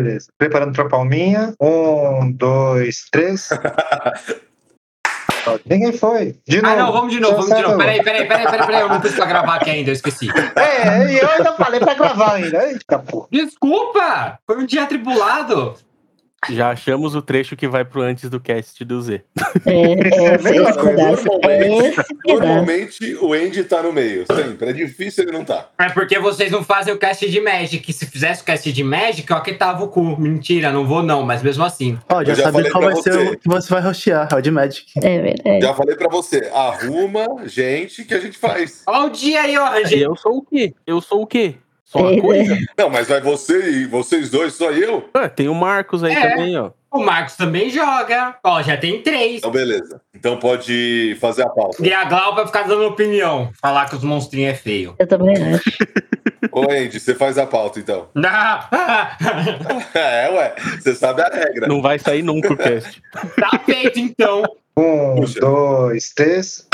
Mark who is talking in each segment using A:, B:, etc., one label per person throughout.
A: Beleza. Preparando pra palminha. Um, dois, três. Ninguém foi. De novo.
B: Ah, não, vamos de novo, vamos de novo. Peraí, peraí, peraí, peraí, peraí. Eu não pra gravar aqui ainda, eu esqueci.
A: É, e eu ainda falei pra gravar ainda. Eita, porra.
B: Desculpa! Foi um dia atribulado.
C: Já achamos o trecho que vai pro antes do cast do Z.
D: É, é, esse pedaço,
E: normalmente-. Normalmente o Andy tá no meio, sempre. É difícil ele não tá.
B: É porque vocês não fazem o cast de Magic. Se fizesse o cast de Magic, ó, que tava o cu. Mentira, não vou não, mas mesmo assim.
F: Ó, já,
E: Eu já
F: sabe
E: falei
F: qual vai ser
E: você.
F: o que você vai rostear, é o de Magic.
D: É verdade.
E: Já falei pra você, arruma gente que a gente faz.
B: Ó o dia aí, ó,
C: E
B: Rangel.
C: eu sou o quê? Eu sou o quê? Só
D: É,
C: uma coisa?
E: Não, mas vai você e vocês dois, só eu?
C: Ah, tem o Marcos aí
B: É.
C: também, ó.
B: O Marcos também joga. Ó, já tem três.
E: Então, beleza. Então pode fazer a pauta.
B: E a Glau vai ficar dando opinião. Falar que os monstrinhos é feio.
D: Eu também acho.
E: Ô, Andy, você faz a pauta, então.
B: Não.
E: É, ué. Você sabe a regra.
C: Não vai sair nunca o cast.
B: tá feito, então.
A: Um,
E: Puxa.
A: dois, três.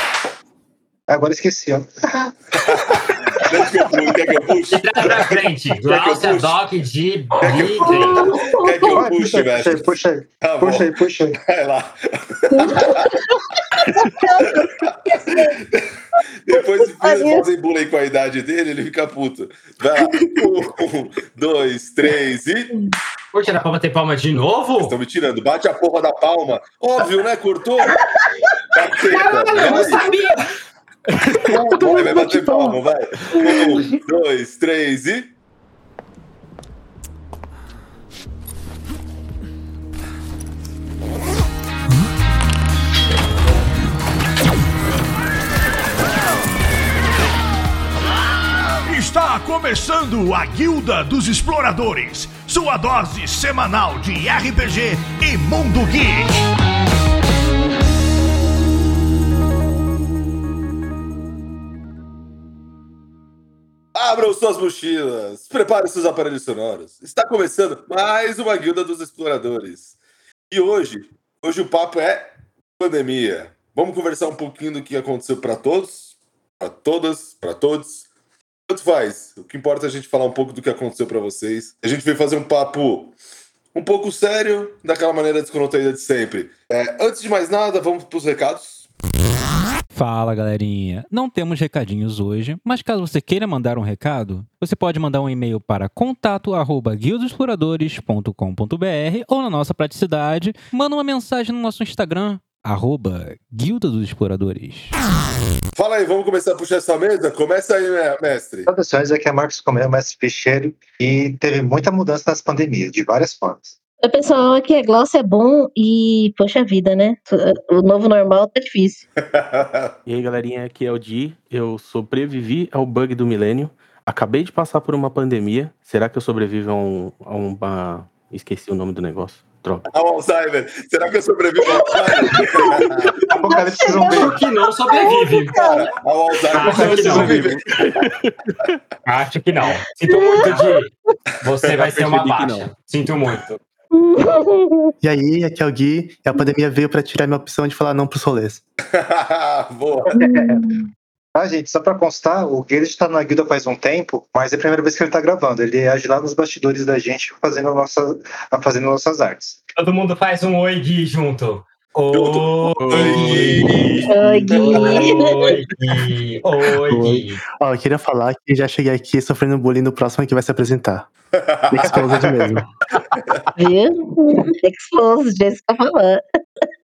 A: Agora esqueci, ó.
E: Quer que eu puxe? Quer que eu puxe?
B: De trás pra frente. Glaucia? Doc de
E: Quer que eu
B: Bidley.
E: Quer que eu
A: Vai,
E: puxe,
A: puxa, puxa aí,
E: mestre?
A: puxa aí,
E: Tá
A: puxa aí, puxa aí.
E: Vai lá. Depois se
D: Aí.
E: fazem bullying com a idade dele, ele fica puto. Vai lá. Um, dois, três e.
B: Poxa, era pra bater palma de novo?
E: Estão me tirando. Bate a porra da palma. Óbvio, né? Cortou?
B: Caralho, eu não
E: Vai. Vai, vai bater palma, vai. Um, dois, três e.
G: Está começando a Guilda dos Exploradores, sua dose semanal de RPG e Mundo Geek.
E: Abram suas mochilas, preparem seus aparelhos sonoros. Está começando mais uma Guilda dos Exploradores. E hoje, hoje o papo é pandemia. Vamos conversar um pouquinho do que aconteceu para todos, para todas, para todos. Tanto faz. O que importa é a gente falar um pouco do que aconteceu para vocês. A gente veio fazer um papo um pouco sério, daquela maneira descontraída de sempre. É, antes de mais nada, vamos para os recados.
H: Fala galerinha, não temos recadinhos hoje, mas caso você queira mandar um recado, você pode mandar um e-mail para contato@guildaexploradores.com.br ou na nossa praticidade, manda uma mensagem no nosso Instagram arroba Guilda dos Exploradores.
E: Fala aí, vamos começar a puxar essa mesa? Começa aí, me- mestre.
A: Saudações, aqui é Marcos Comeu, mestre Peixeiro, e teve muita mudança nas pandemias, de várias formas.
D: O pessoal aqui é Glaucia é bom e, poxa vida, né? O novo normal tá difícil.
C: E aí, galerinha, aqui é o Di. Eu sobrevivi ao bug do milênio. Acabei de passar por uma pandemia. Será que eu sobrevivo a, um, a uma. Esqueci o nome do negócio. Droga.
E: Ao Alzheimer. Será que eu sobrevivo ao Alzheimer?
A: Apocalipse zumbi.
B: Acho que não sobrevive.
E: Cara, ao Alzheimer
B: Acho que não.
E: sobrevive.
B: Acho que não. Sinto muito, Di. Você vai ser uma baixa. Sinto muito.
F: E aí, aqui é o Gui, e a pandemia veio pra tirar minha opção de falar não pros rolês.
E: Boa.
A: Ah, gente, só pra constar, o Guilherme está na guilda faz um tempo, mas é a primeira vez que ele tá gravando. Ele age lá nos bastidores da gente fazendo, nossa, fazendo nossas artes.
B: Todo mundo faz um oi, Gui, junto. Oi,
D: Oi.
B: Oi. Oi, Gui.
F: Ó, eu queria falar que já cheguei aqui sofrendo bullying no próximo que vai se apresentar. Exposed mesmo.
D: Viu? Exposed, Jessica falando.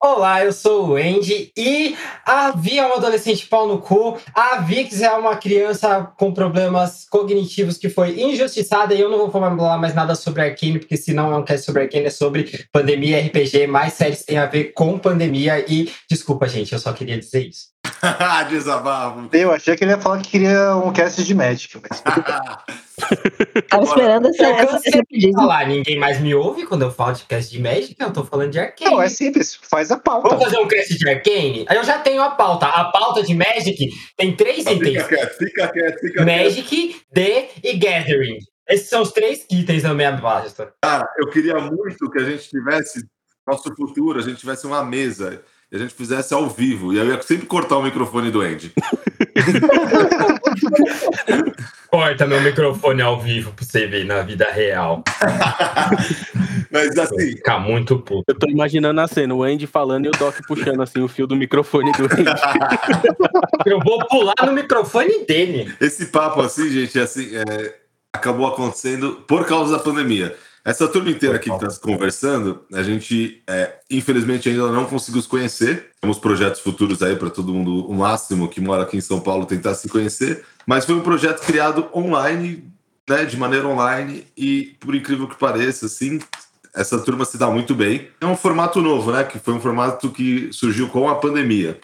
B: Olá, eu sou o Andy e a Vi é uma adolescente pau no cu. A Vix é uma criança com problemas cognitivos que foi injustiçada e eu não vou falar mais nada sobre Arcane, porque senão é um cast sobre Arcane, é sobre pandemia, RPG, mais séries tem a ver com pandemia e desculpa, gente, eu só queria dizer isso.
E: Desabafo.
A: Eu achei que ele ia falar que queria um cast de Magic, mas
D: Tava esperando essa,
B: Eu
D: essa,
B: falar, ninguém mais me ouve quando eu falo de cast de Magic, eu tô falando de Arcane.
A: não, é simples, faz a pauta.
B: Vamos fazer um cast de Arcane? Aí eu já tenho a pauta. A pauta de Magic tem três
E: Fica
B: itens.
E: quieto, fica quieto, fica quieto.
B: Magic, D e Gathering. Esses são os três itens da minha pasta.
E: Cara, eu queria muito que a gente tivesse, nosso futuro, a gente tivesse uma mesa e a gente fizesse ao vivo. E eu ia sempre cortar o microfone do Andy.
B: Corta meu microfone ao vivo pra você ver na vida real.
E: Mas assim,
B: ficar muito puto.
C: Eu tô imaginando a cena, o Andy falando e o Doc puxando assim o fio do microfone do Andy.
B: Eu vou pular no microfone dele.
E: esse papo assim, gente, assim, é, acabou acontecendo por causa da pandemia. Essa turma inteira aqui que está conversando, a gente, é, infelizmente, ainda não conseguiu se conhecer. Temos projetos futuros aí para todo mundo, o máximo que mora aqui em São Paulo, tentar se conhecer. Mas foi um projeto criado online, né, de maneira online, e por incrível que pareça, assim, essa turma se dá muito bem. É um formato novo, né, que foi um formato que surgiu com a pandemia.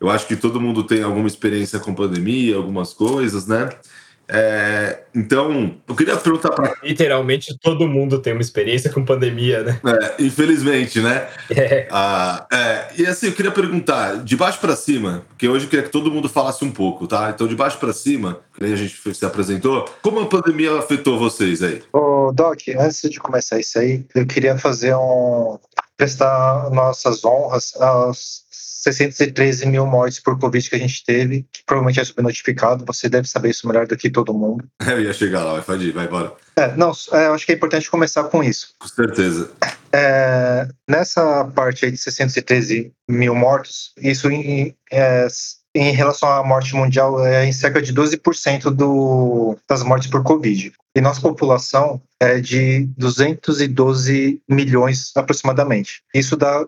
E: Eu acho que todo mundo tem alguma experiência com pandemia, algumas coisas, né? É, então, eu queria perguntar para.
B: Literalmente todo mundo tem uma experiência com pandemia, né?
E: É, infelizmente, né?
B: É.
E: Ah, é, e assim, eu queria perguntar, de baixo para cima, porque hoje eu queria que todo mundo falasse um pouco, tá? Então, de baixo para cima, que nem a gente se apresentou, como a pandemia afetou vocês aí?
A: Ô, Doc, antes de começar isso aí, eu queria fazer um. prestar nossas honras aos 613 mil mortes por Covid que a gente teve, que provavelmente é subnotificado, você deve saber isso melhor do que todo mundo.
E: Eu ia chegar lá, vai, vai embora.
A: É, não, é, eu acho que é importante começar com isso.
E: Com certeza.
A: É, nessa parte aí de 613 mil mortos, isso em, é, em relação à morte mundial é em cerca de 12% do, das mortes por Covid. E nossa população é de 212 milhões aproximadamente. Isso dá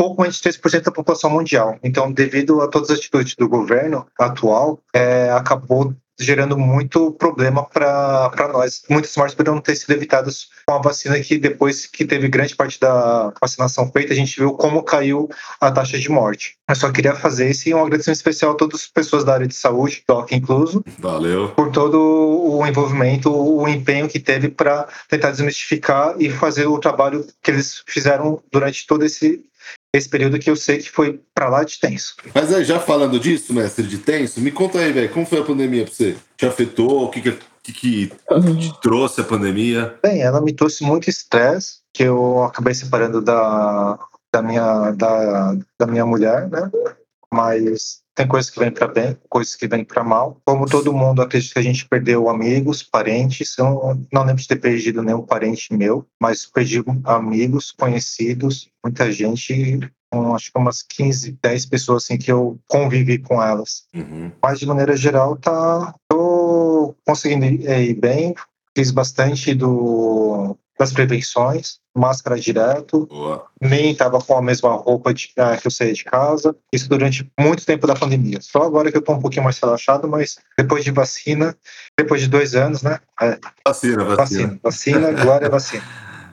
A: pouco menos de 3% da população mundial. Então, devido a todas as atitudes do governo atual, é, acabou gerando muito problema para nós. Muitas mortes poderiam ter sido evitadas com a vacina que depois que teve grande parte da vacinação feita, a gente viu como caiu a taxa de morte. Eu só queria fazer esse um agradecimento especial a todas as pessoas da área de saúde, DOC incluso,
E: Valeu.
A: por todo o envolvimento, o empenho que teve para tentar desmistificar e fazer o trabalho que eles fizeram durante todo esse esse período que eu sei que foi para lá de tenso.
E: Mas aí, já falando disso, mestre de tenso, me conta aí, velho, como foi a pandemia pra você? Te afetou? O que que, que, que te trouxe a pandemia?
A: Bem, ela me trouxe muito estresse, que eu acabei separando da, da, minha, da, da minha mulher, né? Mas tem coisas que vêm para bem, coisas que vêm para mal. Como todo mundo, acredito que a gente perdeu amigos, parentes. Eu não, não lembro de ter perdido nenhum parente meu, mas perdi amigos, conhecidos, muita gente. um, acho que umas 15, 10 pessoas assim que eu convivi com elas.
E: Uhum.
A: Mas de maneira geral, tá. Tô conseguindo ir ir bem. Fiz bastante do, das prevenções, máscara direto,
E: Boa.
A: nem estava com a mesma roupa de, ah, que eu saía de casa. Isso durante muito tempo da pandemia. Só agora que eu estou um pouquinho mais relaxado, mas depois de vacina, depois de dois anos, né? É,
E: Vacina, vacina.
A: vacina, vacina, glória à vacina.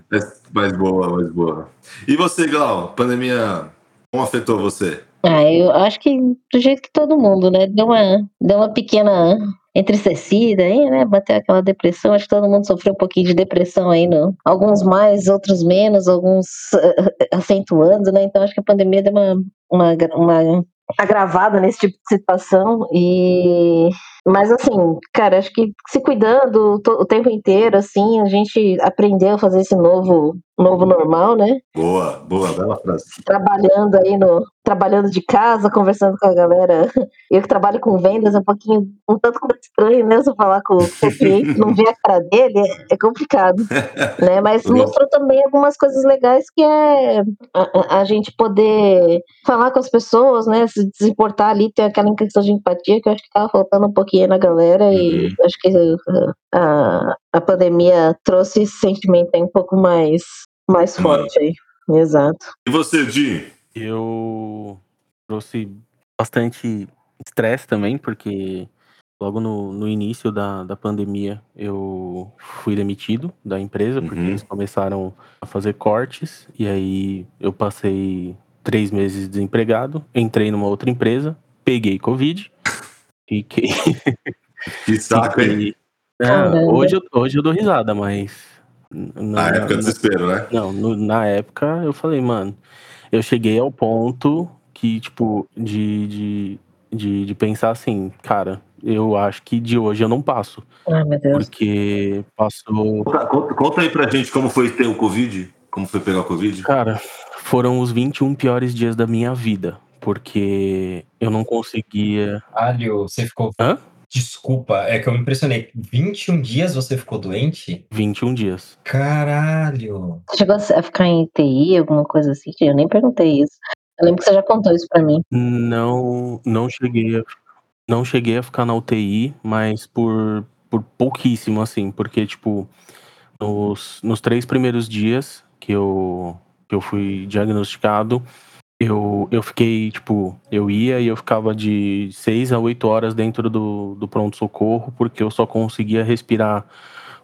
E: Mais- Mais boa, mais boa. E você, Glau? Pandemia, como afetou você?
D: Ah, eu acho que do jeito que todo mundo, né? Deu uma, deu uma pequena entristecida aí, né? Bateu aquela depressão. Acho que todo mundo sofreu um pouquinho de depressão aí, no, alguns mais, outros menos, alguns eh, acentuando, né? Então acho que a pandemia deu uma, uma, uma agravada nesse tipo de situação e mas assim, cara, acho que se cuidando o tempo inteiro, assim, a gente aprendeu a fazer esse novo, novo normal, né?
E: Boa, boa, bela frase.
D: trabalhando aí no trabalhando de casa, conversando com a galera. Eu que trabalho com vendas é um pouquinho um tanto quanto estranho, né? Se eu falar com, o cliente, não ver a cara dele, é, é complicado, né? Mas
E: Bom.
D: mostrou também algumas coisas legais que é a, a- a gente poder falar com as pessoas, né? Se desimportar ali, ter aquela questão de empatia que eu acho que tava faltando um pouquinho na galera e
E: Uhum.
D: acho que uh, a, a pandemia trouxe esse sentimento aí um pouco mais mais
E: Uhum.
D: forte aí. Exato.
E: E você, Di?
C: Eu trouxe bastante estresse também, porque logo no, no início da, da pandemia eu fui demitido da empresa, porque
E: Uhum.
C: eles começaram a fazer cortes, e aí eu passei três meses desempregado, entrei numa outra empresa, peguei Covid, fiquei.
E: Que saco, hein?
D: Caramba.
C: hoje, eu- hoje eu dou risada, mas.
E: Na época do desespero, né?
C: Não, no- na época eu falei, mano, eu cheguei ao ponto que, tipo, de, de, de, de pensar assim, cara, eu acho que de hoje eu não passo.
D: Ai, meu Deus.
C: Porque passou.
E: Conta, conta- conta aí pra gente como foi ter o Covid. Como foi pegar o Covid.
C: Cara, foram os 21 piores dias da minha vida, porque eu não conseguia.
B: Caralho, você ficou.
C: Hã?
B: Desculpa, é que eu me impressionei. 21 dias você ficou doente?
C: 21 dias.
B: Caralho.
D: Você chegou a ficar em TI, alguma coisa assim? Eu nem perguntei isso. Eu lembro que você já contou isso pra mim.
C: Não, não cheguei a, não cheguei a ficar na UTI, mas por, por pouquíssimo, assim, porque, tipo, nos, nos três primeiros dias que eu, que eu fui diagnosticado, eu, eu fiquei, tipo, eu ia e eu ficava de seis a oito horas dentro do, do pronto-socorro, porque eu só conseguia respirar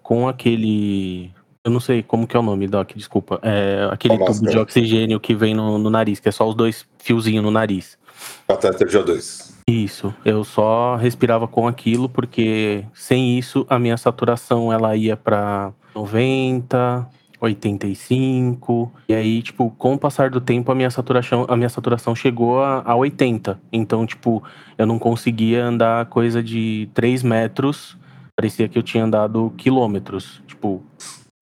C: com aquele. Eu não sei como que é o nome, Doc, desculpa. É aquele tubo de
E: máscara.
C: oxigênio que vem no, no nariz, que é só os dois fiozinhos no nariz.
E: Catéter de O2.
C: Isso, eu só respirava com aquilo porque sem isso a minha saturação ela ia pra 90, 85 e aí tipo com o passar do tempo a minha saturação a minha saturação chegou a, a 80. Então tipo eu não conseguia andar coisa de 3 metros, parecia que eu tinha andado quilômetros, tipo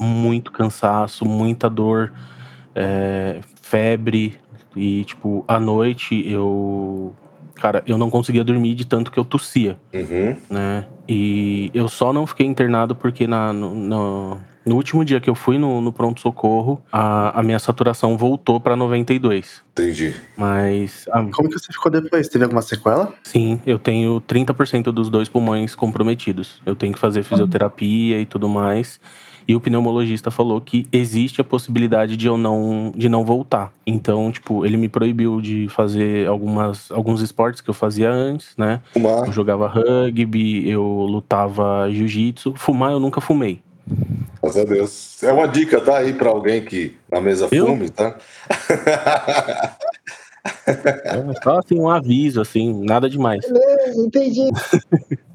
C: muito cansaço, muita dor, é, febre. E tipo à noite eu cara, eu não conseguia dormir de tanto que eu tossia,
E: Uhum.
C: né? E eu só não fiquei internado porque na, no, no, no último dia que eu fui no, no pronto-socorro, a, a minha saturação voltou pra 92.
E: Entendi.
C: Mas, ah,
F: Como que você ficou depois? Teve alguma sequela?
C: sim, eu tenho 30% dos dois pulmões comprometidos. Eu tenho que fazer fisioterapia e tudo mais. E o pneumologista falou que existe a possibilidade de eu não, de não voltar. Então, tipo, ele me proibiu de fazer algumas, alguns esportes que eu fazia antes, né?
E: Fumar.
C: Eu jogava rugby, eu lutava jiu-jitsu. Fumar eu nunca fumei.
E: Graças a Deus. É uma dica, tá aí pra alguém que na mesa
C: Eu?
E: fume, tá?
C: É só assim um aviso, assim, nada demais.
D: Entendi.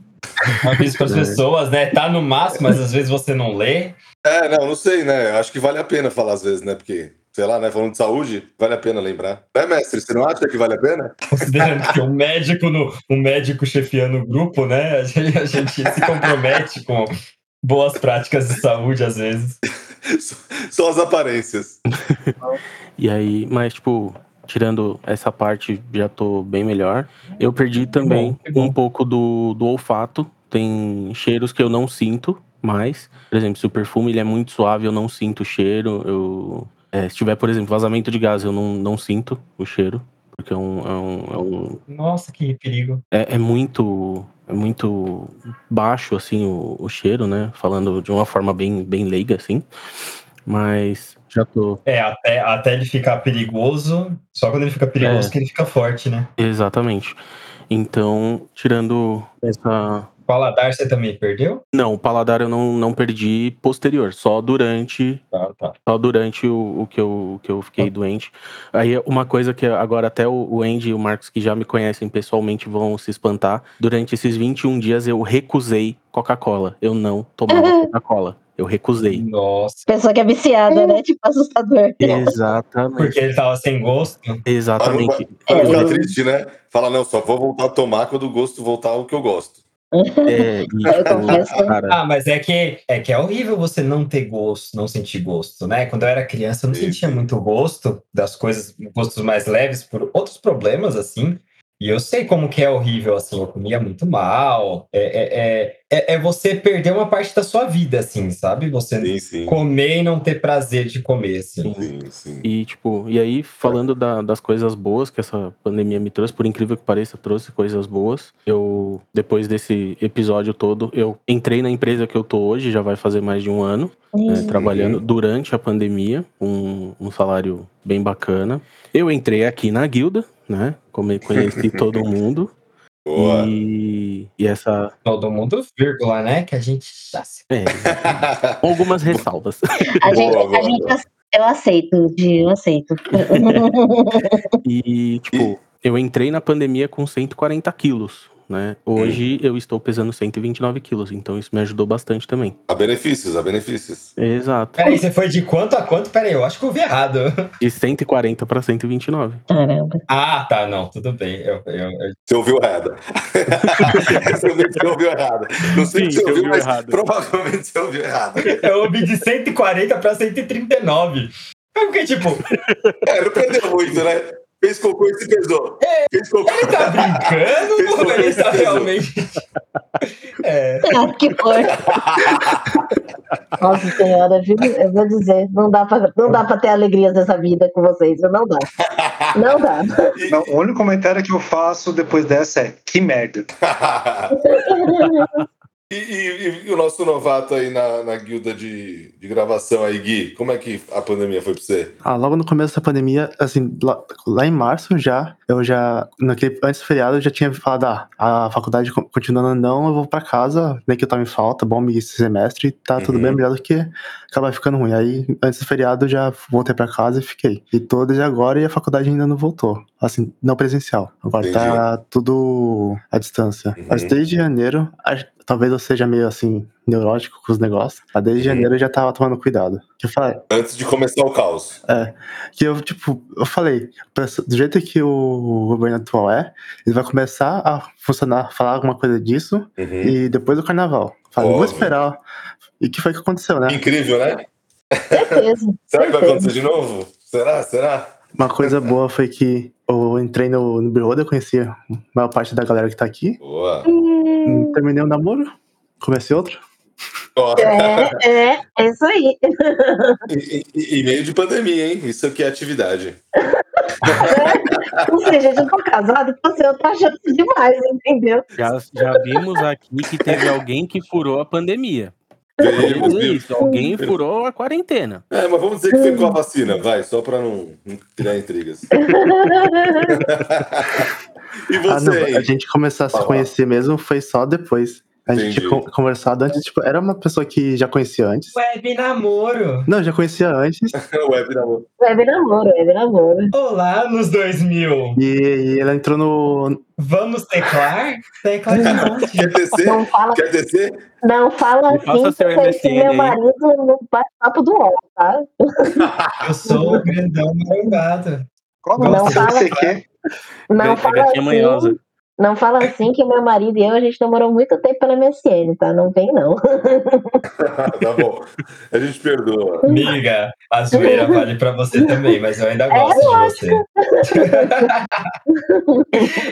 B: Um aviso para as pessoas, né? Tá no máximo, mas às vezes você não lê.
E: É, não, não sei, né? Acho que vale a pena falar às vezes, né? Porque, sei lá, né? Falando de saúde, vale a pena lembrar. É, mestre, você não acha que vale a pena?
B: Considerando que um médico, no, um médico chefiando o grupo, né? A gente, a gente se compromete com boas práticas de saúde, às vezes.
E: Só as aparências.
C: E aí, mas, tipo, tirando essa parte, já tô bem melhor. Eu perdi também
B: bom, bom.
C: um pouco do, do olfato. Tem cheiros que eu não sinto mais. Por exemplo, se o perfume ele é muito suave, eu não sinto o cheiro. Eu, é, se tiver, por exemplo, vazamento de gás, eu não, não sinto o cheiro. Porque é um, é um, é um
B: Nossa, que perigo.
C: é, é muito é muito baixo assim o, o cheiro, né? Falando de uma forma bem bem leiga assim. Mas já tô
B: É, até, até ele ficar perigoso, só quando ele fica perigoso
C: É.
B: que ele fica forte, né?
C: exatamente. Então, tirando essa
B: Paladar você também perdeu?
C: não, o paladar eu não, não perdi posterior, só durante
B: Tá, tá.
C: só durante o, o que eu, o que eu fiquei doente. Aí uma coisa que agora até o, o Andy e o Marcos que já me conhecem pessoalmente vão se espantar. Durante esses 21 dias eu recusei Coca-Cola. Eu não tomava Coca-Cola. Eu recusei.
B: Nossa.
D: Pessoa que é viciada, né? Tipo, assustador.
C: Exatamente.
B: Porque ele tava sem gosto.
C: Exatamente.
E: pra não ficar
D: eu-
E: triste, né? Fala, não, só vou voltar a tomar quando o gosto voltar ao que eu gosto.
C: É, e, tipo,
B: Ah, mas é que, é que é horrível você não ter gosto, não sentir gosto, né? Quando eu era criança, eu não
E: Sim,
B: sentia muito gosto das coisas, gostos mais leves por outros problemas, assim. E eu sei como que é horrível, assim, eu comia muito mal. É, é, é, é, é você perder uma parte da sua vida, assim, sabe? Você
E: Sim, sim.
B: comer e não ter prazer de comer, assim.
E: Sim, sim.
C: E, tipo, e aí, falando da- das coisas boas que essa pandemia me trouxe, por incrível que pareça, trouxe coisas boas. Eu, depois desse episódio todo, eu entrei na empresa que eu tô hoje, já vai fazer mais de um ano, né, trabalhando durante a pandemia, um, um salário bem bacana. Eu entrei aqui na guilda, né? Come- Conheci todo mundo.
E: Boa.
C: E, e essa.
B: Todo mundo, vírgula, né? Que a gente já se.
C: É, algumas ressalvas.
D: A gente,
E: Boa,
D: a
E: boa,
D: gente
E: boa.
D: eu aceito, eu aceito.
C: E, tipo, eu entrei na pandemia com 140 quilos, né? Hoje eu estou pesando 129 quilos, então isso me ajudou bastante também.
E: Há benefícios, há benefícios.
C: Exato.
B: Peraí, você foi de quanto a quanto? Peraí, eu acho que eu vi errado.
C: De 140 para 129.
D: Caramba.
B: Ah, tá, não, tudo bem. Eu, eu, eu-
E: Você ouviu errado. Você ouviu errado. Não sei
C: Sim,
E: se você
C: você
E: ouviu,
C: ouviu
E: mas
C: errado.
E: provavelmente você ouviu errado.
B: eu ouvi de 140 para 139. Eu fiquei tipo,
E: É, não perdeu muito, né? Fez cocô e se pesou. Fez cocô.
B: ele tá brincando ou ele tá realmente. É.
D: Ah, que foi? Nossa senhora, eu vou dizer, não dá, pra, não dá pra ter alegrias dessa vida com vocês, não dá. Não dá.
A: Não, o único comentário que eu faço depois dessa é que merda.
E: E, e- e o nosso novato aí na, na guilda de, de gravação aí, Gui, como é que a pandemia foi pra você?
F: Ah, logo no começo da pandemia, assim, lá, lá em março já, eu já, naquele, antes do feriado, eu já tinha falado, ah, a faculdade co- continuando não, eu vou pra casa, nem que eu tava em falta, bom esse semestre, tá tudo
E: Uhum.
F: bem, melhor do que acabar ficando ruim. Aí, antes do feriado, eu já voltei pra casa e fiquei. E desde agora e a faculdade ainda não voltou. Assim, não presencial. Agora tá tudo à distância.
E: Uhum.
F: Mas desde janeiro, talvez eu seja meio assim, neurótico com os negócios, mas desde
E: Uhum.
F: janeiro eu já tava tomando cuidado. Falei,
E: Antes de começar o caos.
F: que eu, tipo, eu falei, do jeito que o governo atual é, ele vai começar a funcionar, falar alguma coisa disso,
E: Uhum.
F: e depois do carnaval. Falei, vou esperar. E que foi que aconteceu, né?
E: Incrível, né?
D: Certeza.
E: Será que vai acontecer de novo? Será? Será?
F: Uma coisa boa foi que eu entrei no, no Bureau, eu conhecia a maior parte da galera que tá aqui.
E: Boa.
D: Hum,
F: Terminei o namoro, comecei outro.
E: Ó,
D: É, é, é isso aí.
E: e, e- e meio de pandemia, hein? Isso aqui é atividade.
D: Ou seja, já tô casado, você tá achando demais, entendeu?
C: Já, já vimos aqui que teve alguém que furou a pandemia.
E: Vimos.
C: isso, alguém furou a quarentena.
E: É, mas vamos dizer que foi com a vacina, vai, só pra não, não criar intrigas. E
F: Ah,
E: você
F: não, a gente começar a se conhecer mesmo foi só depois. A gente
E: Entendi.
F: tinha con- conversado antes, tipo, era uma pessoa que já conhecia antes.
B: Web namoro.
F: Não, já conhecia antes.
E: Web namoro.
D: Web namoro, web namoro.
B: Olá, nos 2000.
F: E, e ela entrou no.
B: Vamos teclar? Tecla de monte.
E: Quer descer?
D: Não fala,
E: Quer descer?
D: não fala
C: Me
D: assim
C: passa
D: que eu meu marido no bate-papo do UOL, tá?
B: Eu sou o grandão marangado.
A: Qual o nome
D: Não
A: do seu
D: fala.
A: ICQ?
D: Não fala
C: gatinha manhosa.
D: Não fala assim que meu marido e eu, a gente namorou muito tempo pela MSN, tá? Não vem, não.
E: tá bom. A gente perdoa.
B: Amiga, a zoeira vale pra você também, mas eu
D: É
B: ainda gosto de você.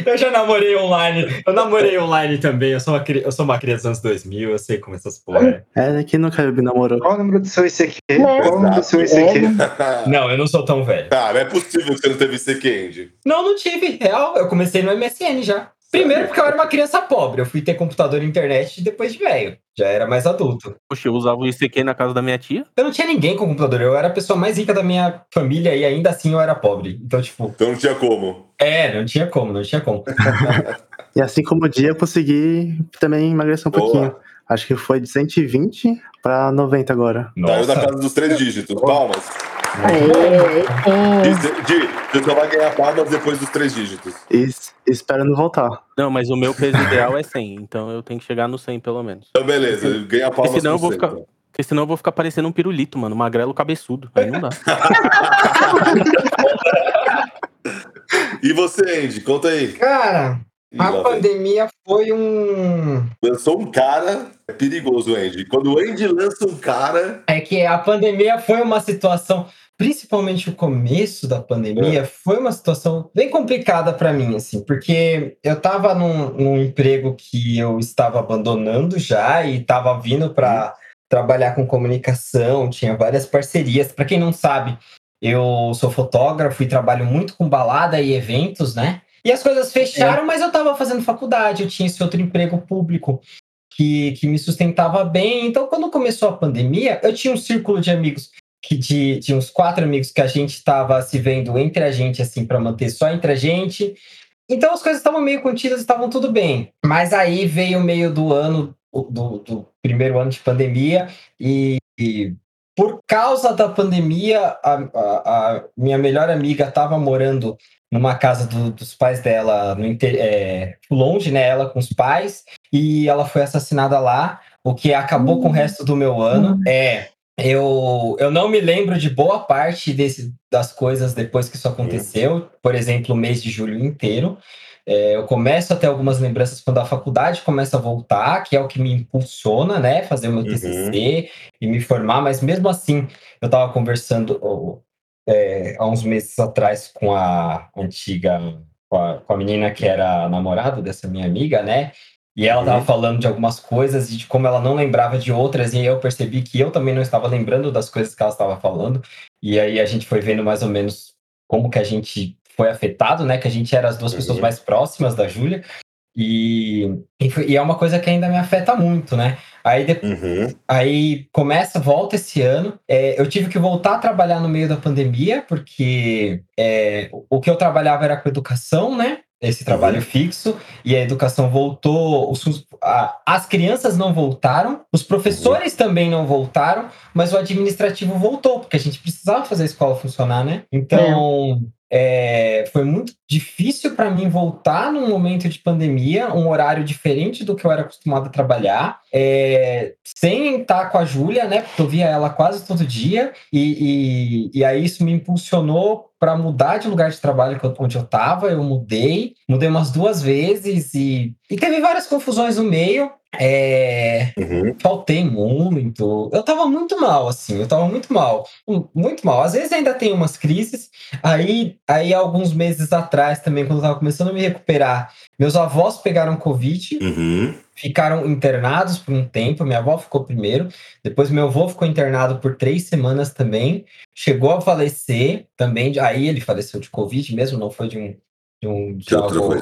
B: eu já namorei online. Eu namorei online também. Eu sou uma, eu sou uma criança dos anos 2000, eu sei como essas porra é.
F: É, né, quem nunca me namorou?
A: Qual o número do seu ICQ?
D: Né?
A: Qual o número do seu ICQ?
B: Não, eu não sou tão velho.
E: Não é possível que você não teve CQ, Andy.
B: Não, não tive. Real, eu comecei no MSN já. Primeiro porque eu era uma criança pobre. Eu fui ter computador e internet depois de velho. Já era mais adulto.
C: Poxa, eu usava o ICQ na casa da minha tia.
B: Eu não tinha ninguém com computador. Eu era a pessoa mais rica da minha família e ainda assim eu era pobre. Então, tipo,
E: Então não tinha como.
B: é, não tinha como, não tinha como.
F: E assim como o dia, eu consegui também emagrecer um pouquinho.
E: Boa.
F: Acho que foi de 120 pra 90 agora.
E: Saiu da casa dos três dígitos. Palmas.
D: Aê, sim.
E: Di, Di, você só vai ganhar palmas depois dos três dígitos.
F: S- espero não voltar.
C: Não, mas o meu peso ideal é 100, então eu tenho que chegar no 100 pelo menos.
E: Então, beleza. Ganha palmas
C: senão eu vou
E: cento.
C: ficar- Porque senão eu vou ficar parecendo um pirulito, mano. Magrelo cabeçudo. Aí não dá.
E: E você, Andy? Conta aí.
B: Cara, a pandemia foi um.
E: Lançou um cara. É perigoso, Andy. Quando o Andy lança um cara.
B: É que a pandemia foi uma situação, principalmente o começo da pandemia, foi uma situação bem complicada para mim, assim, porque eu tava num, num emprego que eu estava abandonando já e estava vindo para trabalhar com comunicação, tinha várias parcerias. Para quem não sabe, eu sou fotógrafo e trabalho muito com balada e eventos, né? E as coisas fecharam, mas eu estava fazendo faculdade, eu tinha esse outro emprego público que, que me sustentava bem. Então, quando começou a pandemia, eu tinha um círculo de amigos que de, de uns quatro amigos que a gente estava se vendo entre a gente, assim, para manter só entre a gente. Então as coisas estavam meio contidas, estavam tudo bem. Mas aí veio o meio do ano, do, do primeiro ano de pandemia, e, e por causa da pandemia, a, a- a minha melhor amiga estava morando numa casa do- dos pais dela, no, inte- é, longe, né? Ela com os pais, e ela foi assassinada lá, o que acabou com o resto do meu ano. É. Eu, eu não me lembro de boa parte desse, das coisas depois que isso aconteceu, por exemplo, o mês de julho inteiro. É, eu começo a ter algumas lembranças quando a faculdade começa a voltar, que é o que me impulsiona, né? Fazer o meu
E: Uhum.
B: TCC e me formar, mas mesmo assim, eu estava conversando, é, há uns meses atrás com a antiga, com a, com a menina que era namorada dessa minha amiga, né? E ela tava falando de algumas coisas e de como ela não lembrava de outras, e aí eu percebi que eu também não estava lembrando das coisas que ela estava falando. E aí a gente foi vendo mais ou menos como que a gente foi afetado, né? Que a gente era as duas pessoas mais próximas da Júlia. E, e, foi- e é uma coisa que ainda me afeta muito, né? Aí, de-
E: Uhum.
B: aí começa, volta esse ano. É, eu tive que voltar a trabalhar no meio da pandemia, porque é, o que eu trabalhava era com educação, né? Esse trabalho fixo, e a educação voltou, os a- as crianças não voltaram, os professores também não voltaram, mas o administrativo voltou, porque a gente precisava fazer a escola funcionar, né? Então, é, foi muito difícil para mim voltar num momento de pandemia, um horário diferente do que eu era acostumado a trabalhar, é, sem estar com a Júlia, né? Porque eu via ela quase todo dia, e, e, e aí isso me impulsionou para mudar de lugar de trabalho onde eu estava. Eu mudei, mudei umas duas vezes e, e teve várias confusões no meio. É,
E: Uhum.
B: faltei muito. Eu tava muito mal, assim, eu tava muito mal. Hum, Muito mal. Às vezes ainda tem umas crises. Aí, aí alguns meses atrás também, quando eu tava começando a me recuperar, meus avós pegaram Covid,
E: Uhum.
B: Ficaram internados por um tempo. Minha avó ficou primeiro, depois meu avô ficou internado por três semanas também. Chegou a falecer também. Aí ele faleceu de Covid mesmo, não foi de um. De, um, de
E: De
B: algo,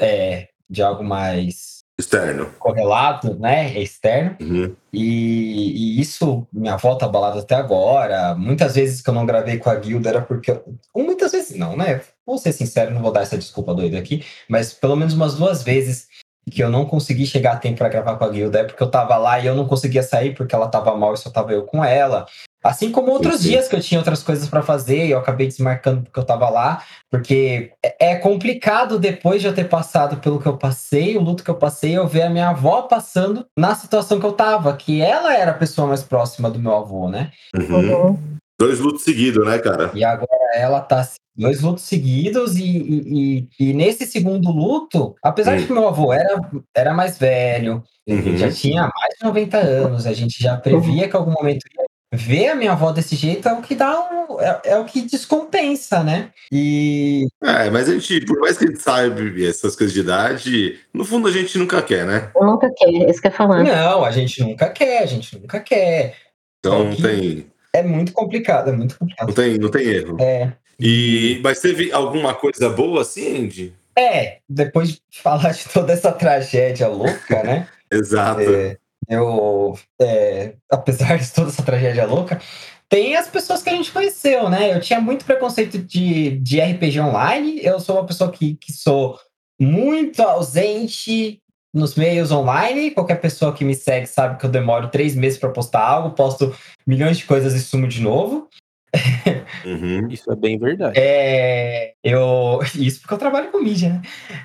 B: é, de algo mais
E: Externo.
B: correlato, né? Externo.
E: Uhum.
B: E, e isso, minha avó tá abalada até agora. Muitas vezes que eu não gravei com a Guilda era porque. eu- muitas vezes não, né? Vou ser sincero, não vou dar essa desculpa doida aqui, mas pelo menos umas duas vezes que eu não consegui chegar a tempo para gravar com a Guilda é porque eu tava lá e eu não conseguia sair porque ela tava mal e só tava eu com ela. Assim como outros
E: sim.
B: dias que eu tinha outras coisas para fazer e eu acabei desmarcando porque eu tava lá, porque é é complicado depois de eu ter passado pelo que eu passei, o luto que eu passei, eu ver a minha avó passando na situação que eu tava, que ela era a pessoa mais próxima do meu avô, né?
E: Uhum.
D: Uhum.
E: Dois lutos seguidos, né, cara?
B: E agora ela tá dois lutos seguidos e, e, e- e nesse segundo luto, apesar de
E: Hum.
B: que meu avô era, era mais velho,
E: Uhum.
B: já tinha mais de 90 anos, a gente já previa que em algum momento ia ver a minha avó desse jeito é o que dá um, é, é o que descompensa, né? E
E: É, mas a gente, por mais que a gente saiba essas coisas de idade, no fundo a gente nunca quer, né?
D: Eu nunca quer, é isso que eu falar.
B: não, a gente nunca quer, a gente nunca quer.
E: Então
B: que-
E: tem,
B: É muito complicado, é muito complicado.
E: não tem, não tem erro.
B: É,
E: E, mas teve alguma coisa boa assim, Andy?
B: é, depois de falar de toda essa tragédia louca, né?
E: Exato.
B: É, eu, é, apesar de toda essa tragédia louca, tem as pessoas que a gente conheceu, né? Eu tinha muito preconceito de, de RPG online. Eu sou uma pessoa que, que sou muito ausente nos meios online. Qualquer pessoa que me segue sabe que eu demoro três meses para postar algo, posto milhões de coisas e sumo de novo.
E: Uhum.
C: Isso é bem verdade.
B: É, eu isso porque eu trabalho com mídia, né?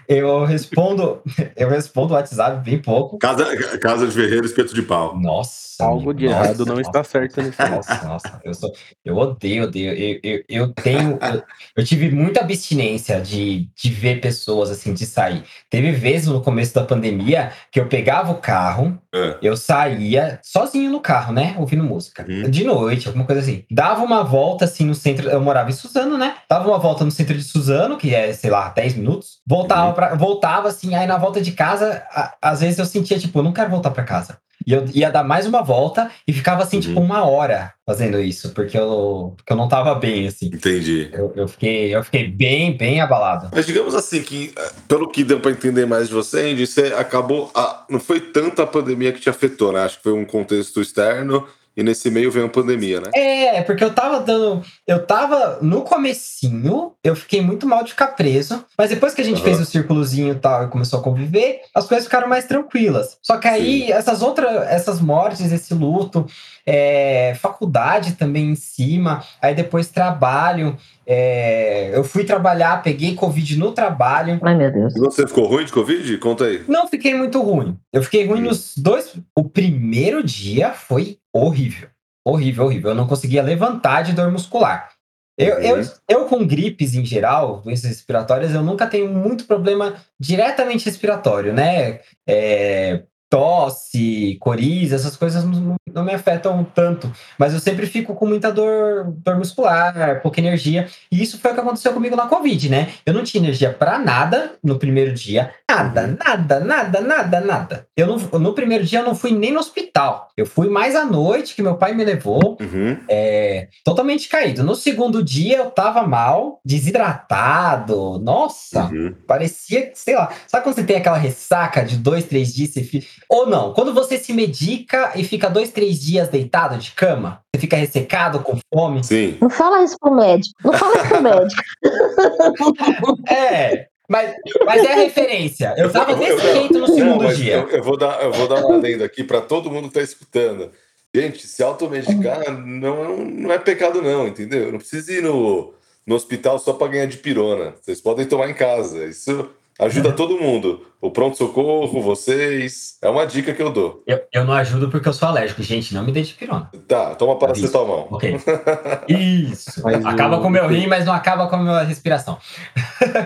B: Eu respondo, eu respondo o WhatsApp bem pouco.
E: Casa, casa de Ferreiro, espeto de pau.
B: Nossa,
C: Algo de
B: nossa,
C: errado não
B: nossa,
C: está certo nesse.
B: Nossa, nossa, eu, sou, eu odeio, odeio. Eu, eu, eu tenho. Eu, eu tive muita abstinência de, de ver pessoas assim, de sair. Teve vezes no começo da pandemia que eu pegava o carro,
E: É.
B: eu saía sozinho no carro, né? Ouvindo música.
E: Uhum.
B: De noite, alguma coisa assim. Dava uma volta assim no centro. Eu morava em Suzano, né? Dava uma volta no centro de Suzano, que é, sei lá, 10 minutos. Voltava,
E: Uhum.
B: pra, voltava assim, aí na volta de casa, a- às vezes eu sentia, tipo, eu não quero voltar pra casa. E eu ia dar mais uma volta e ficava assim,
E: Uhum.
B: tipo, uma hora fazendo isso, porque eu, porque eu não tava bem, assim.
E: Entendi.
B: Eu, eu, fiquei, eu fiquei bem, bem abalado.
E: Mas digamos assim que, eh, pelo que deu pra entender mais de você, Andy, você acabou. a- não foi tanto a pandemia que te afetou, né? Acho que foi um contexto externo e nesse meio veio a pandemia, né?
B: É, porque eu tava dando. Eu tava no comecinho, eu fiquei muito mal de ficar preso. Mas depois que a gente
E: Aham.
B: fez o círculozinho e tal e começou a conviver, as coisas ficaram mais tranquilas. Só que aí, essas outras, essas mortes, esse luto, é, faculdade também em cima, aí depois trabalho. é, eu fui trabalhar, peguei Covid no trabalho.
D: Ai, meu Deus.
E: E Você ficou ruim de Covid? Conta aí.
B: Não fiquei muito ruim. Eu fiquei ruim
E: Hum.
B: nos dois. O primeiro dia foi horrível. Horrível, horrível. Eu não conseguia levantar de dor muscular. Eu,
E: Uhum.
B: eu, eu, com gripes em geral, doenças respiratórias, eu nunca tenho muito problema diretamente respiratório, né? É, tosse, coriza, essas coisas não, me afetam tanto. Mas eu sempre fico com muita dor, dor muscular, pouca energia. E isso foi o que aconteceu comigo na Covid, né? Eu não tinha energia para nada no primeiro dia. Nada, nada, nada, nada, nada. Eu não, no primeiro dia eu não fui nem no hospital. Eu fui mais à noite, que meu pai me levou,
E: Uhum.
B: é, totalmente caído. No segundo dia eu tava mal, desidratado. Nossa,
E: Uhum.
B: parecia, sei lá. Sabe quando você tem aquela ressaca de dois, três dias? Fica... Ou não, quando você se medica e fica dois, três dias deitado de cama, você fica ressecado, com fome.
E: Sim.
D: Não fala isso pro médico. Não fala isso pro médico.
B: É, mas, mas é a referência. Eu tava
E: Eu- eu-
B: desse jeito no
E: Não,
B: segundo
E: mas
B: dia.
E: Eu, eu vou dar, eu vou dar uma adendo aqui para todo mundo que tá escutando. Gente, se automedicar não, não é pecado, não, entendeu? Não precisa ir no, no hospital só para ganhar de pirona. Vocês podem tomar em casa. Isso ajuda todo mundo. O pronto-socorro, vocês. É uma dica que eu dou.
B: Eu, eu não ajudo porque eu sou alérgico. Gente, não me dê de pirona.
E: Tá, toma paracetamol.
B: Ok. Isso.
C: Mas
B: acaba
C: o-
B: com o meu rim, mas não acaba com a minha respiração.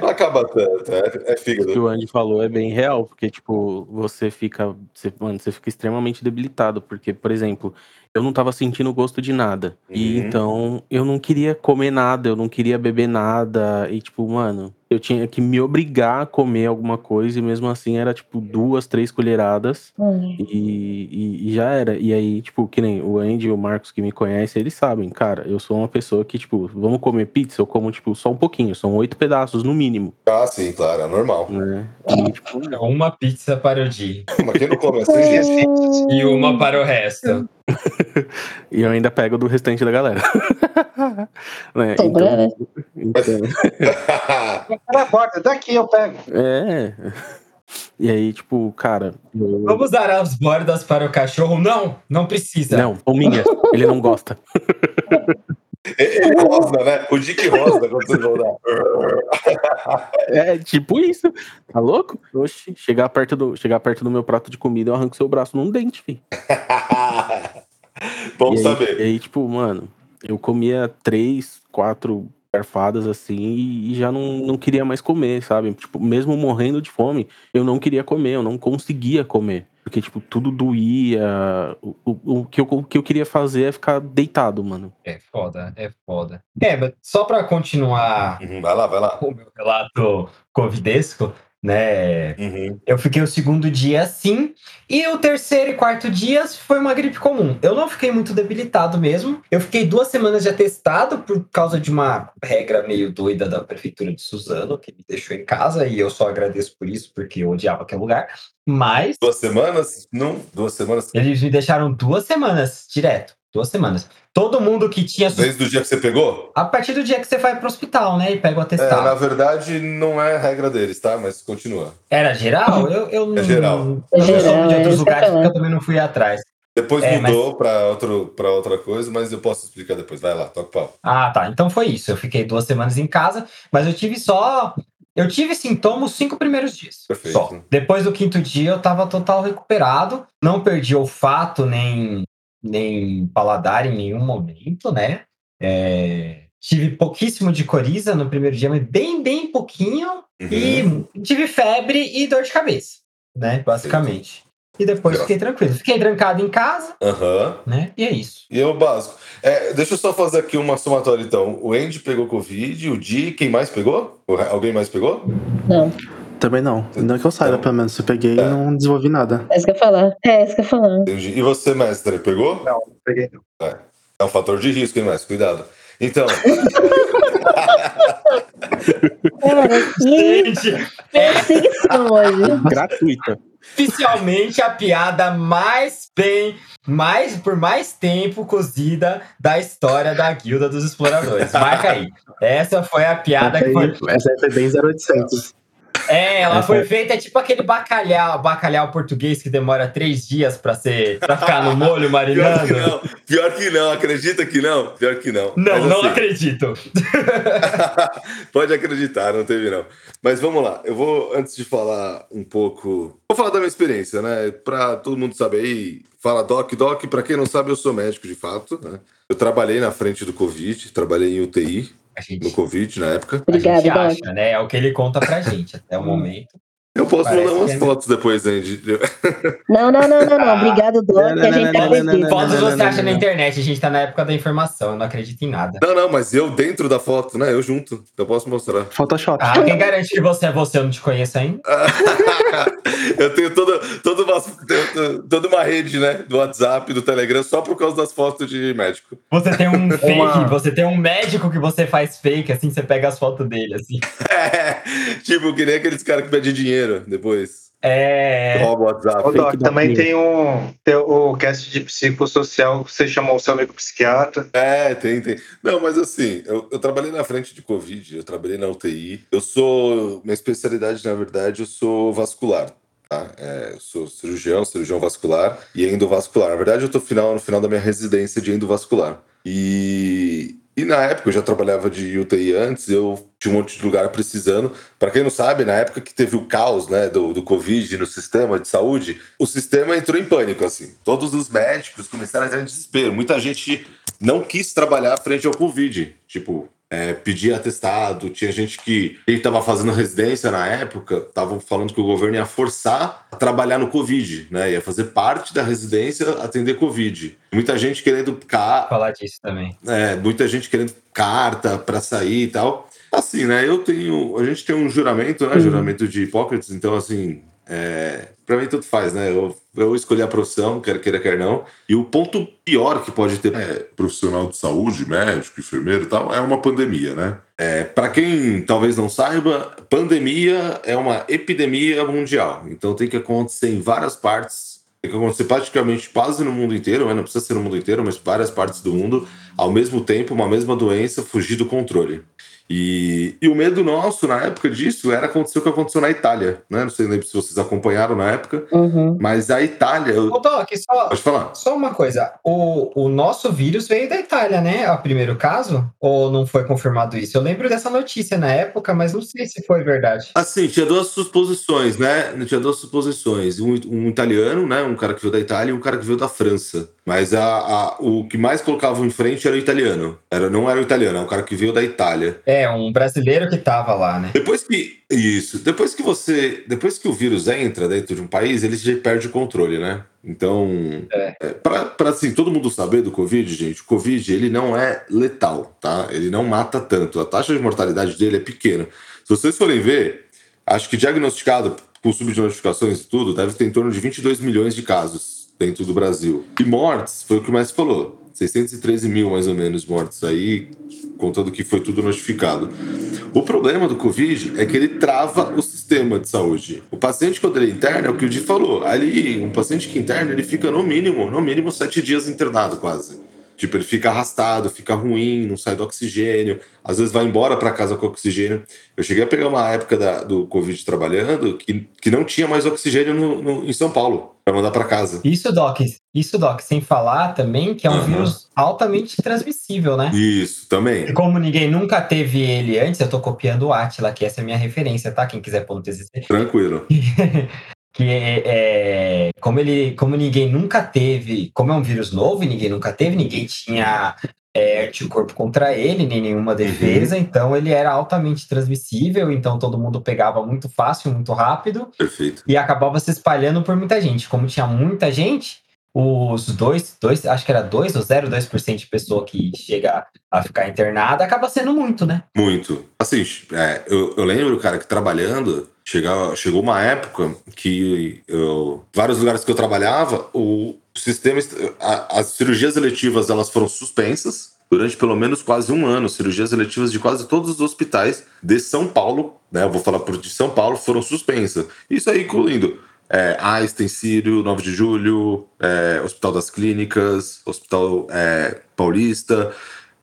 E: Não acaba tanto, é, é
C: O que
E: fígado.
C: o Andy falou é bem real, porque, tipo, você fica. Você, mano, você fica extremamente debilitado. Porque, por exemplo, eu não tava sentindo gosto de nada. E
E: Uhum.
C: então eu não queria comer nada, eu não queria beber nada. E, tipo, mano, eu tinha que me obrigar a comer alguma coisa, e mesmo assim era, tipo, duas, três colheradas.
D: Hum.
C: E, e- e já era. E aí, tipo, que nem o Andy e o Marcos que me conhecem, eles sabem, cara, eu sou uma pessoa que, tipo, vamos comer pizza, eu como, tipo, só um pouquinho, são oito pedaços no mínimo,
E: Ah, sim, claro, é normal.
C: né? E, tipo,
B: Uma pizza para o dia
E: Mas quem não come assim,
B: e uma para o resto.
C: e eu ainda pego do restante da galera. né?
D: Sobrando, né?
C: então,
A: Cara, borda, daqui eu pego.
C: é. E aí, tipo, cara, eu-
B: Vamos dar as bordas para o cachorro? Não, não precisa.
C: não, são minhas, ele não gosta.
E: Ele rosna, né? O Dick rosna quando vocês vão dar.
C: É tipo isso, tá louco? Oxi, chegar perto do, chegar perto do meu prato de comida, eu arranco seu braço num dente, filho.
E: Bom
C: e aí,
E: saber.
C: E aí, tipo, mano, eu comia três, quatro garfadas assim e, e já não, não queria mais comer, sabe? Tipo, mesmo morrendo de fome, eu não queria comer, eu não conseguia comer. Porque, tipo, tudo doía. O, o, o que, eu, o que eu queria fazer é ficar deitado, mano.
B: É foda, é foda. É, mas só para continuar
E: Uhum, vai lá, vai lá.
B: o meu relato covidesco, né?
E: Uhum.
B: Eu fiquei o segundo dia assim, e o terceiro e quarto dias foi uma gripe comum. Eu não fiquei muito debilitado mesmo. Eu fiquei duas semanas de atestado por causa de uma regra meio doida da prefeitura de Suzano, que me deixou em casa, e eu só agradeço por isso, porque eu odiava aquele lugar. Mas
E: Duas semanas? Não, duas semanas.
B: eles me deixaram duas semanas direto. Duas semanas. Todo mundo que tinha.
E: Desde o dia que você pegou?
B: A partir do dia que você vai pro hospital, né? E pega o
E: É,
B: atestado.
E: na verdade, não é regra deles, tá? Mas continua.
B: Era geral? Eu, eu não.
E: É geral.
B: Eu
D: É
B: não soube de
D: é
B: outros
D: eu
B: lugares porque eu também não fui atrás.
E: Depois
B: É, mas-
E: mudou pra, outro, pra outra coisa, mas eu posso explicar depois. Vai lá, toca o pau.
B: Ah, tá. Então foi isso. Eu fiquei duas semanas em casa, mas eu tive só. Eu tive sintomas os cinco primeiros dias.
E: Perfeito.
B: Só. Depois do quinto dia eu tava total recuperado. Não perdi olfato nem, nem paladar em nenhum momento, né? É, Tive pouquíssimo de coriza no primeiro dia, mas bem, bem pouquinho.
E: Uhum.
B: E tive febre e dor de cabeça, né? Basicamente. E depois fiquei tranquilo. Fiquei trancado em casa,
E: Aham.
B: né? E é isso.
E: E é o básico. É, deixa eu só fazer aqui uma somatória, então. O Andy pegou Covid, o Di, quem mais pegou? Alguém mais pegou?
D: Não,
F: Também não. Não que eu saiba,
E: Então,
F: pelo menos. Se eu peguei,
E: é.
F: não desenvolvi nada.
D: é isso que eu ia falar. É isso que eu ia falar.
E: Entendi. E você, mestre, pegou?
A: Não, não peguei não.
E: É um fator de risco, hein, mestre? Cuidado. Então,
D: Cara, que
B: Gente,
D: perseguição hoje.
C: Gratuita.
B: oficialmente a piada mais bem, mais por mais tempo cozida da história da Guilda dos Exploradores. Marca aí. Essa foi a piada
F: Essa
B: que
F: aí,
B: foi.
F: essa aí foi bem 0800.
B: É, ela
F: Essa
B: foi
F: é-
B: feita tipo aquele bacalhau, bacalhau português que demora três dias pra ser, para ficar no molho
E: pior que
B: marinando.
E: não. Pior que não. Acredita que não? Pior que não.
B: Não,
E: Mas,
B: não
E: assim,
B: acredito.
E: Pode acreditar, não teve não. Mas vamos lá, eu vou, antes de falar um pouco. Vou falar da minha experiência, né? Pra todo mundo saber aí, fala Doc, Doc, pra quem não sabe, eu sou médico de fato, né? Eu trabalhei na frente do Covid, trabalhei em UTI
B: A
E: no
B: gente,
E: Covid na época.
B: a gente acha, né? É o que ele conta pra gente até o momento.
E: Eu posso
B: Parece
E: mandar umas
B: é.
E: fotos depois, Andy.
D: Não, não, não, não, não. Obrigado, Doc,
F: Não,
D: que a gente
F: não,
D: acredita.
B: Fotos você
F: não,
B: acha na internet, a gente tá na época da informação, eu não acredito em nada.
E: Não, não, mas eu dentro da foto, né? Eu junto. Eu posso mostrar.
F: Photoshop.
B: Ah, quem garante que você é você, eu não te conheço ainda?
E: eu tenho toda, toda, uma, toda uma rede, né? Do WhatsApp, do Telegram, só por causa das fotos de médico.
B: Você tem um fake,
A: Uma-
B: você tem um médico que você faz fake, assim, você pega as fotos dele, assim.
E: É, tipo, que nem aqueles caras que pedem dinheiro depois.
B: É.
E: Rouba o WhatsApp.
A: Ô, Doc, também tem, um, tem o cast de psicossocial que você chamou o seu amigo psiquiatra.
E: É, tem, tem. Não, mas assim, eu, eu trabalhei na frente de Covid, eu trabalhei na UTI. Eu sou. Minha especialidade, na verdade, eu sou vascular. Tá? É, eu sou cirurgião, cirurgião vascular e endovascular. Na verdade, eu tô final, no final da minha residência de endovascular. E, e na época, eu já trabalhava de UTI antes, eu tinha um monte de lugar precisando. Para quem não sabe, na época que teve o caos né, do, do Covid no sistema de saúde, o sistema entrou em pânico. assim. Todos os médicos começaram a entrar em desespero. Muita gente não quis trabalhar frente ao Covid. Tipo, é, pedia atestado, tinha gente que quem estava fazendo residência na época estavam falando que o governo ia forçar a trabalhar no Covid, né? Ia fazer parte da residência atender Covid. Muita gente querendo ca-
B: falar disso também.
E: é, muita gente querendo carta para sair e tal. Assim, né? Eu tenho. A gente tem um juramento, né? Juramento de Hipócrates, então, assim. É, para mim, tudo faz, né? Eu, eu escolhi a profissão, quer queira, quer não. E o ponto pior que pode ter é, profissional de saúde, médico, enfermeiro e tal, é uma pandemia, né? É, para quem talvez não saiba, pandemia é uma epidemia mundial. Então tem que acontecer em várias partes tem que acontecer praticamente quase no mundo inteiro, né? não precisa ser no mundo inteiro, mas várias partes do mundo, ao mesmo tempo, uma mesma doença fugir do controle. E, e o medo nosso na época disso era acontecer o que aconteceu na Itália, né? Não sei se vocês acompanharam na época,
D: Uhum.
E: mas a Itália.
B: Ô, Doc, só,
E: Pode falar.
B: só uma coisa. O, o nosso vírus veio da Itália, né? O primeiro caso? Ou não foi confirmado isso? Eu lembro dessa notícia na época, mas não sei se foi verdade.
E: Assim, tinha duas suposições, né? Tinha duas suposições. Um, um italiano, né? Um cara que veio da Itália e um cara que veio da França. Mas a, a- o que mais colocavam em frente era o italiano. Era, não era o italiano, era o cara que veio da Itália.
B: É, um brasileiro que tava lá, né?
E: Depois que. Isso. Depois que você. Depois que o vírus entra dentro de um país, ele já perde o controle, né? Então.
B: É.
E: é, pra, pra, assim, todo mundo saber do Covid, gente, o Covid ele não é letal, tá? Ele não mata tanto. A taxa de mortalidade dele é pequena. Se vocês forem ver, acho que diagnosticado com subnotificações e tudo, deve ter em torno de 22 milhões de casos dentro do Brasil. E mortes, foi o que o Messi falou. 613 mil, mais ou menos, mortes aí, contando que foi tudo notificado. O problema do Covid é que ele trava o sistema de saúde. O paciente, quando ele interna, é o que o Di falou. Ali, um paciente que interna, ele fica no mínimo, no mínimo, sete dias internado quase. Tipo, ele fica arrastado, fica ruim, não sai do oxigênio, às vezes vai embora para casa com oxigênio. Eu cheguei a pegar uma época da- do Covid trabalhando que, que não tinha mais oxigênio no- no- em São Paulo para mandar para casa.
B: Isso, Doc, isso, Doc, sem falar também que é um
E: Aham.
B: vírus altamente transmissível, né?
E: Isso, também.
B: E como ninguém nunca teve ele antes, eu tô copiando o Atila, que essa é a minha referência, tá? Quem quiser pôr no TCC.
E: Tranquilo.
B: que é, como ele, como ninguém nunca teve, como é um vírus novo e ninguém nunca teve, ninguém tinha é, anticorpo contra ele, nem nenhuma defesa, então ele era altamente transmissível, então todo mundo pegava muito fácil, muito rápido
E: Perfeito.
B: e acabava se espalhando por muita gente. Como tinha muita gente, os dois, dois acho que era 2 ou 0,2% de pessoa que chega a ficar internada, acaba sendo muito, né?
E: Muito. Assim, é, eu, eu lembro, cara, que trabalhando, chegava, chegou uma época que eu, vários lugares que eu trabalhava, o sistema, a- as cirurgias eletivas elas foram suspensas durante pelo menos quase um ano. Cirurgias eletivas de quase todos os hospitais de São Paulo, né? Eu vou falar por de São Paulo, foram suspensas. Isso aí incluindo é, Einstein, Sírio, 9 de Julho, é, Hospital das Clínicas, Hospital é, Paulista,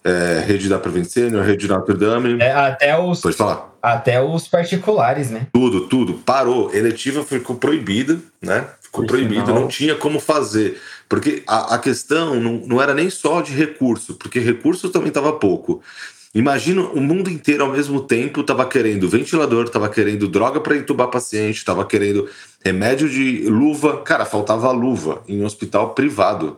E: é, Rede da Prevencênio, Rede de Notre Dame.
B: É, até os
E: Pode falar.
B: até os particulares, né?
E: Tudo, tudo. Parou. Eletiva ficou proibida, né? Ficou proibida, não tinha como fazer. Porque a, a questão não, não era nem só de recurso, porque recurso também estava pouco. Imagina o mundo inteiro ao mesmo tempo estava querendo ventilador, estava querendo droga para entubar paciente, estava querendo remédio de luva. Cara, faltava luva em um hospital privado.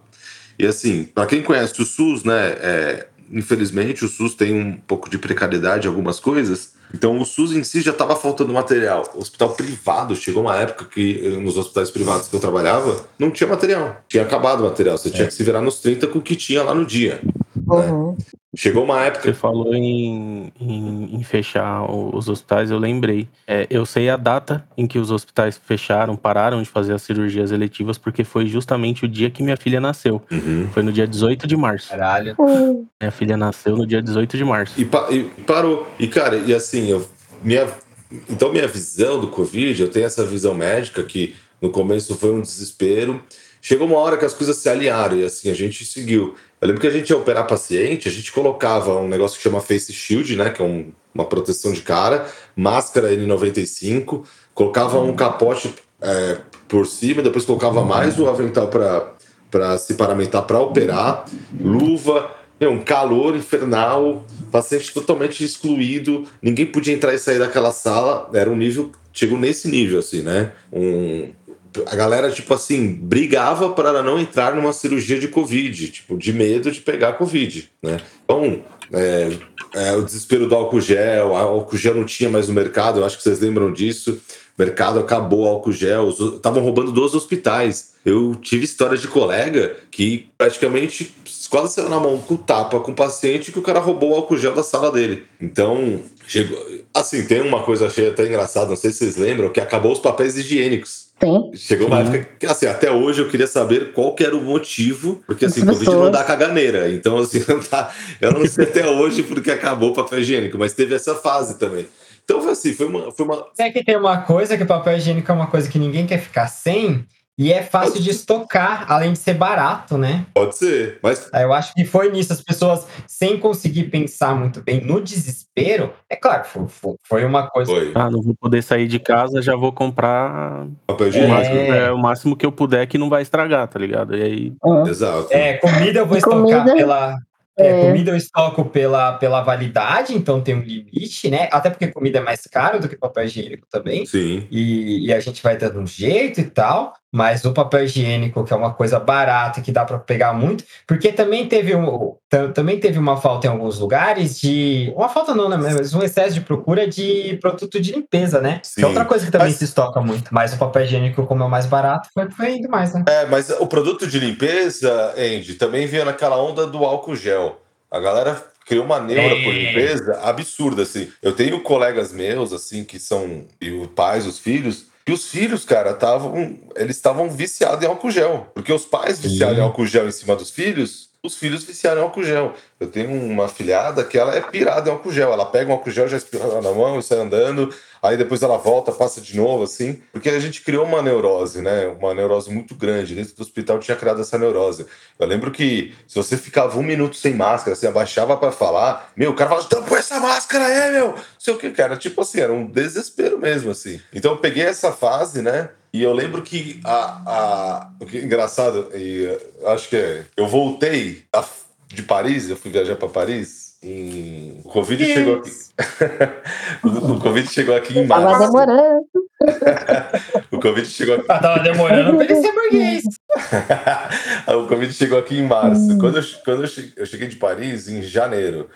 E: E assim, para quem conhece o SUS, né, é, infelizmente, o SUS tem um pouco de precariedade em algumas coisas. Então, o SUS em si já estava faltando material. O hospital privado, chegou uma época que eh, nos hospitais privados que eu trabalhava, não tinha material. Tinha acabado o material. Você tinha que se virar nos 30 com o que tinha lá no dia.
D: Uhum.
E: Chegou uma época.
C: Você falou em, em, em fechar os hospitais, eu lembrei. É, eu sei a data em que os hospitais fecharam, pararam de fazer as cirurgias eletivas, porque foi justamente o dia que minha filha nasceu.
E: Uhum.
C: Foi no dia 18 de março.
B: Caralho.
D: Uhum.
C: Minha filha nasceu no dia 18 de março.
E: E, pa- e parou. E, cara, e assim, eu, minha, então minha visão do Covid, eu tenho essa visão médica que no começo foi um desespero. Chegou uma hora que as coisas se alinharam e assim, a gente seguiu. Eu lembro que a gente ia operar paciente, a gente colocava um negócio que chama Face Shield, né? Que é um- uma proteção de cara, máscara N95, colocava um capote é, por cima, depois colocava mais o avental para se paramentar para operar, luva, um calor infernal, paciente totalmente excluído, ninguém podia entrar e sair daquela sala, era um nível, chegou nesse nível, assim, né? Um, a galera, tipo assim, brigava para não entrar numa cirurgia de Covid, tipo, de medo de pegar Covid, né? Então, é, é, o desespero do álcool gel, o álcool gel não tinha mais no mercado, eu acho que vocês lembram disso. O mercado acabou álcool gel, estavam roubando dos hospitais. Eu tive histórias de colega que praticamente quase saiu na mão com tapa com o paciente que o cara roubou o álcool gel da sala dele. Então, chegou. Assim, tem uma coisa achei até engraçada, não sei se vocês lembram, que acabou os papéis higiênicos.
D: Tem.
E: Chegou uma época que, assim, até hoje eu queria saber qual que era o motivo, porque assim,
D: As
E: Covid não dá caganeira. Então, assim, não eu não sei até hoje porque acabou o papel higiênico, mas teve essa fase também. Então, foi assim, foi uma. Foi uma
B: É que tem uma coisa que o papel higiênico é uma coisa que ninguém quer ficar sem e é fácil de estocar, além de ser barato, né?
E: pode ser, mas
B: Eu acho que foi nisso, as pessoas sem conseguir pensar muito bem no desespero. É claro, foi, foi- uma coisa.
E: foi.
C: Ah, não vou poder sair de casa, já vou comprar
E: Papel higiênico.
C: máximo, é, o máximo que eu puder que não vai estragar, tá ligado? E aí,
D: Uhum.
E: Exato.
B: É, comida eu vou estocar
D: comida-
B: pela. É,
D: É.
B: comida eu estoco pela, pela validade, então tem um limite, né? Até porque comida é mais caro do que papel higiênico também.
E: Sim.
B: E, e a gente vai dando um jeito e tal, mas o papel higiênico, que é uma coisa barata, que dá para pegar muito, porque também teve, um, tam- também teve uma falta em alguns lugares de. Uma falta não, né? Mas um excesso de procura de produto de limpeza, né?
E: Sim.
B: Que é outra coisa que também
E: Mas-
B: se estoca muito. Mas o papel higiênico, como é o mais barato, foi, foi indo mais, né?
E: É, mas o produto de limpeza, Andy, também veio naquela onda do álcool gel. A galera criou uma neura por limpeza absurda, assim. Eu tenho colegas meus, assim, que são e os pais, os filhos, e os filhos, cara, estavam. Eles estavam viciados em álcool gel. Porque os pais viciaram em álcool gel em cima dos filhos, os filhos viciaram em álcool gel. Eu tenho uma filhada que ela é pirada em álcool gel. Ela pega um álcool gel, já espirra na mão e sai andando. Aí depois ela volta, passa de novo, assim. Porque a gente criou uma neurose, né? Uma neurose muito grande. Dentro do hospital tinha criado essa neurose. Eu lembro que se você ficava um minuto sem máscara, você abaixava pra falar, meu, o cara falava, então põe essa máscara aí, meu. Não sei o que, cara. Tipo assim, era um desespero mesmo, assim. Então eu peguei essa fase, né? E eu lembro que a, a, o que é engraçado, e eh, acho que é, eu voltei a- de Paris, eu fui viajar para Paris. Em... O Covid chegou aqui. o, Covid chegou aqui em
D: Tava
E: março.
D: demorando.
E: O Covid chegou aqui.
B: Ah, tava demorando pra ele ser burguês.
E: o Covid chegou aqui em março. Quando, eu, quando eu, che- eu cheguei de Paris, em janeiro.